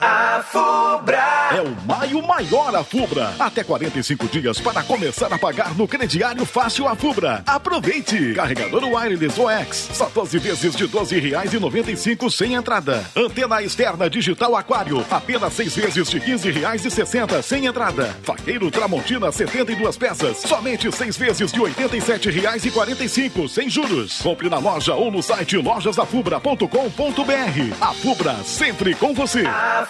A Fubra. É o maio maior a Fubra. Até 45 dias para começar a pagar no crediário fácil a Fubra. Aproveite! Carregador wireless OX. Só 12 vezes de R$ 12,95 sem entrada. Antena externa digital aquário. Apenas 6 vezes de R$ 15,60 sem entrada. Faqueiro Tramontina 72 peças. Somente 6 vezes de R$ 87,45 sem juros. Compre na loja ou no site lojasafubra.com.br. A Fubra sempre com você. A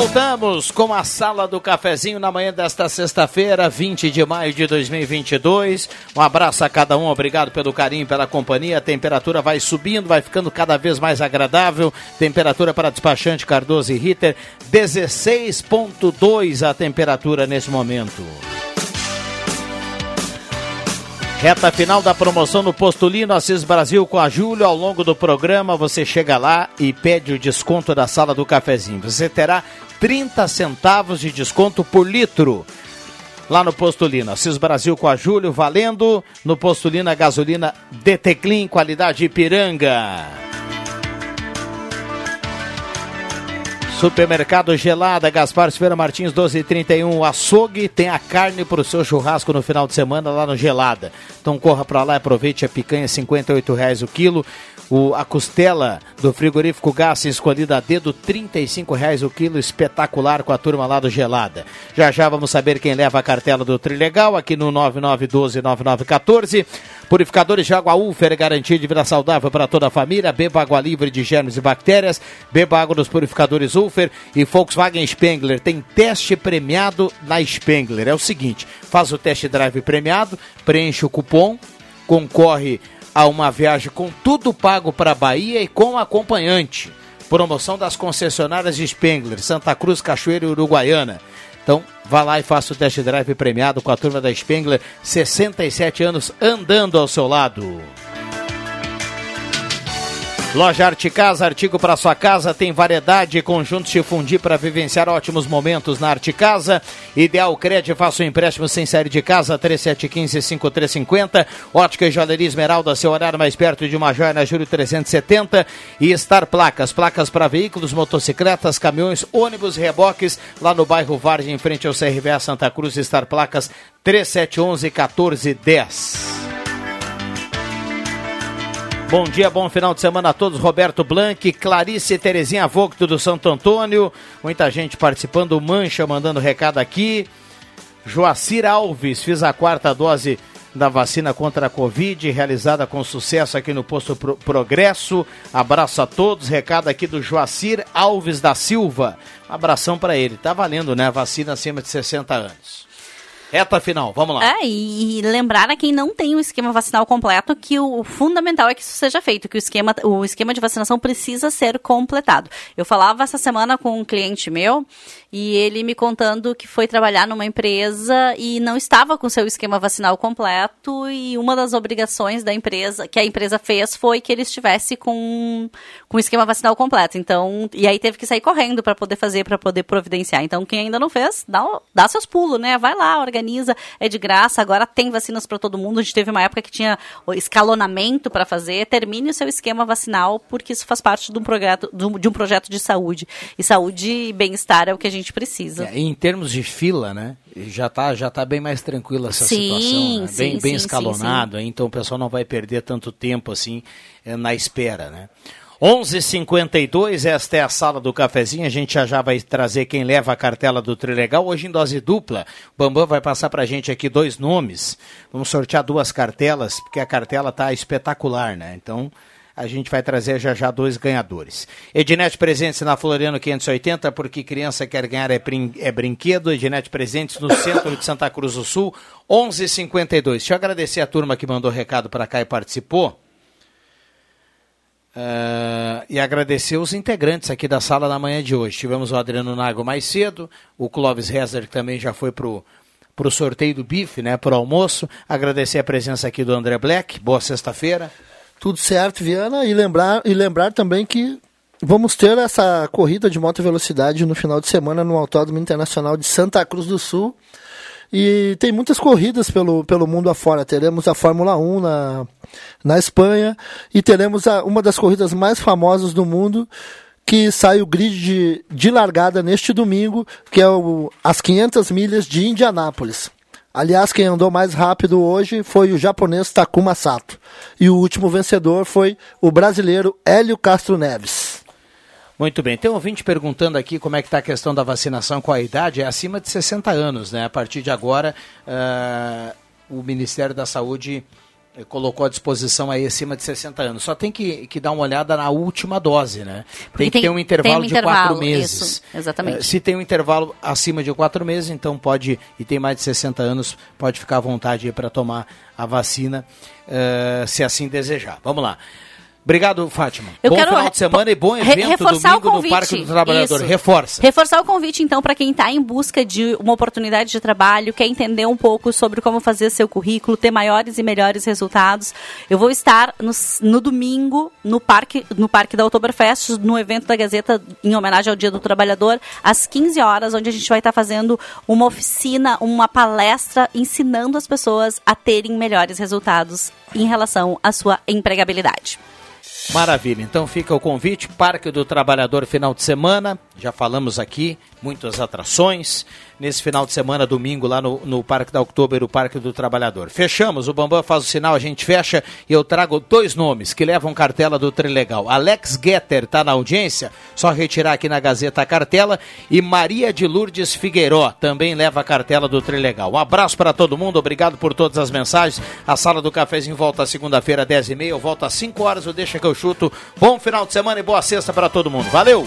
Voltamos com a sala do cafezinho na manhã desta sexta-feira, 20 de maio de 2022. Um abraço a cada um, obrigado pelo carinho, pela companhia. A temperatura vai subindo, vai ficando cada vez mais agradável. Temperatura para despachante Cardoso e Ritter, 16,2 a temperatura nesse momento. Reta final da promoção no Postulino Assis Brasil com a Júlio. Ao longo do programa, você chega lá e pede o desconto da sala do cafezinho. Você terá 30 centavos de desconto por litro. Lá no Postulino. Assis Brasil com a Júlio, valendo. No Postulino, a gasolina DT Clean, qualidade Ipiranga. Supermercado Gelada, Gaspar Silveira Martins 1231, o açougue tem a carne para o seu churrasco no final de semana lá no Gelada. Então corra para lá e aproveite a picanha, R$ 58,00 o quilo. O, a costela do frigorífico Gás escolhida a dedo, R$ 35,00 o quilo, espetacular com a turma lá do Gelada. Já já vamos saber quem leva a cartela do Trilegal aqui no 99129914. Purificadores de água Ufer, garantia de vida saudável para toda a família. Beba água livre de germes e bactérias. Beba água dos purificadores Ufer e Volkswagen Spengler. Tem teste premiado na Spengler. É o seguinte: faz o test drive premiado, preenche o cupom, concorre a uma viagem com tudo pago para a Bahia e com acompanhante. Promoção das concessionárias de Spengler, Santa Cruz, Cachoeira e Uruguaiana. Então, vá lá e faça o test drive premiado com a turma da Spengler, 67 anos andando ao seu lado. Loja Arte Casa, artigo para sua casa, tem variedade, conjuntos de fundir para vivenciar ótimos momentos na Arte Casa. Ideal Crédito, faça um empréstimo sem série de casa, 3715-5350. Ótica e Joalheria Esmeralda, seu horário mais perto de uma joia na Júlio 370. E Star Placas, placas para veículos, motocicletas, caminhões, ônibus reboques, lá no bairro Vargem, em frente ao CRVA Santa Cruz, Star Placas 3711-1410. Bom dia, bom final de semana a todos. Roberto Blanc, Clarice Terezinha Vogto do Santo Antônio. Muita gente participando. Mancha mandando recado aqui. Joacir Alves, fiz a quarta dose da vacina contra a Covid, realizada com sucesso aqui no Posto Pro Progresso. Abraço a todos. Recado aqui do Joacir Alves da Silva. Abração para ele. Tá valendo, né? Vacina acima de 60 anos. Reta final, vamos lá. É, e lembrar a quem não tem o esquema vacinal completo que o fundamental é que isso seja feito, que o esquema, o esquema de vacinação precisa ser completado. Eu falava essa semana com um cliente meu e ele me contando que foi trabalhar numa empresa e não estava com seu esquema vacinal completo e uma das obrigações da empresa, que a empresa fez foi que ele estivesse com, com o esquema vacinal completo. Então, e aí teve que sair correndo para poder fazer, para poder providenciar. Então, quem ainda não fez, dá, dá seus pulos, né? Vai lá, organiza organiza, é de graça, agora tem vacinas para todo mundo. A gente teve uma época que tinha escalonamento para fazer. Termine o seu esquema vacinal, porque isso faz parte de um projeto, de um projeto de saúde. E saúde e bem-estar é o que a gente precisa. É, em termos de fila, né? Já está já tá bem mais tranquila essa sim, situação, né? sim, bem, bem sim, escalonado, então o pessoal não vai perder tanto tempo assim eh, na espera, né? 11:52 esta é a sala do cafezinho. A gente já já vai trazer quem leva a cartela do Trilegal. Hoje em dose dupla, o Bambam vai passar para a gente aqui dois nomes. Vamos sortear duas cartelas, porque a cartela tá espetacular, né? Então, a gente vai trazer já já dois ganhadores. Ednet Presentes na Floriano 580, porque criança quer ganhar é, brin é brinquedo. Ednet Presentes no centro de Santa Cruz do Sul, 11:52. Deixa eu agradecer a turma que mandou recado para cá e participou. Uh, e agradecer os integrantes aqui da sala na manhã de hoje. Tivemos o Adriano Nago mais cedo, o Clóvis Rezer que também já foi pro pro sorteio do bife, né, pro almoço. Agradecer a presença aqui do André Black. Boa sexta-feira. Tudo certo, Viana, e lembrar e lembrar também que vamos ter essa corrida de moto velocidade no final de semana no Autódromo Internacional de Santa Cruz do Sul. E tem muitas corridas pelo, pelo mundo afora. Teremos a Fórmula 1 na, na Espanha e teremos a, uma das corridas mais famosas do mundo que sai o grid de, de largada neste domingo, que é o, as 500 milhas de Indianápolis. Aliás, quem andou mais rápido hoje foi o japonês Takuma Sato. E o último vencedor foi o brasileiro Hélio Castro Neves. Muito bem. Tem um ouvinte perguntando aqui como é que está a questão da vacinação com a idade. É acima de 60 anos, né? A partir de agora, uh, o Ministério da Saúde eh, colocou à disposição aí acima de 60 anos. Só tem que, que dar uma olhada na última dose, né? Tem que tem, ter um intervalo um de intervalo, quatro meses. Isso, exatamente. Uh, se tem um intervalo acima de quatro meses, então pode, e tem mais de 60 anos, pode ficar à vontade para tomar a vacina, uh, se assim desejar. Vamos lá. Obrigado, Fátima. Eu bom quero final de semana e bom evento reforçar domingo o convite. no Parque do Trabalhador. Isso. Reforça. Reforçar o convite, então, para quem está em busca de uma oportunidade de trabalho, quer entender um pouco sobre como fazer seu currículo, ter maiores e melhores resultados. Eu vou estar no, no domingo no Parque, no Parque da Oktoberfest, no evento da Gazeta em homenagem ao Dia do Trabalhador, às 15 horas, onde a gente vai estar tá fazendo uma oficina, uma palestra, ensinando as pessoas a terem melhores resultados em relação à sua empregabilidade. Maravilha, então fica o convite, Parque do Trabalhador final de semana, já falamos aqui, muitas atrações, nesse final de semana, domingo, lá no, no Parque da Oktober, o Parque do Trabalhador. Fechamos, o Bambam faz o sinal, a gente fecha e eu trago dois nomes que levam cartela do Trilegal. Alex Getter está na audiência, só retirar aqui na Gazeta a cartela, e Maria de Lourdes Figueiró também leva a cartela do Trilegal. Um abraço para todo mundo, obrigado por todas as mensagens. A sala do cafezinho volta segunda-feira, 10h30, eu volto às 5 horas, eu deixo que eu chuto. Bom final de semana e boa sexta para todo mundo. Valeu!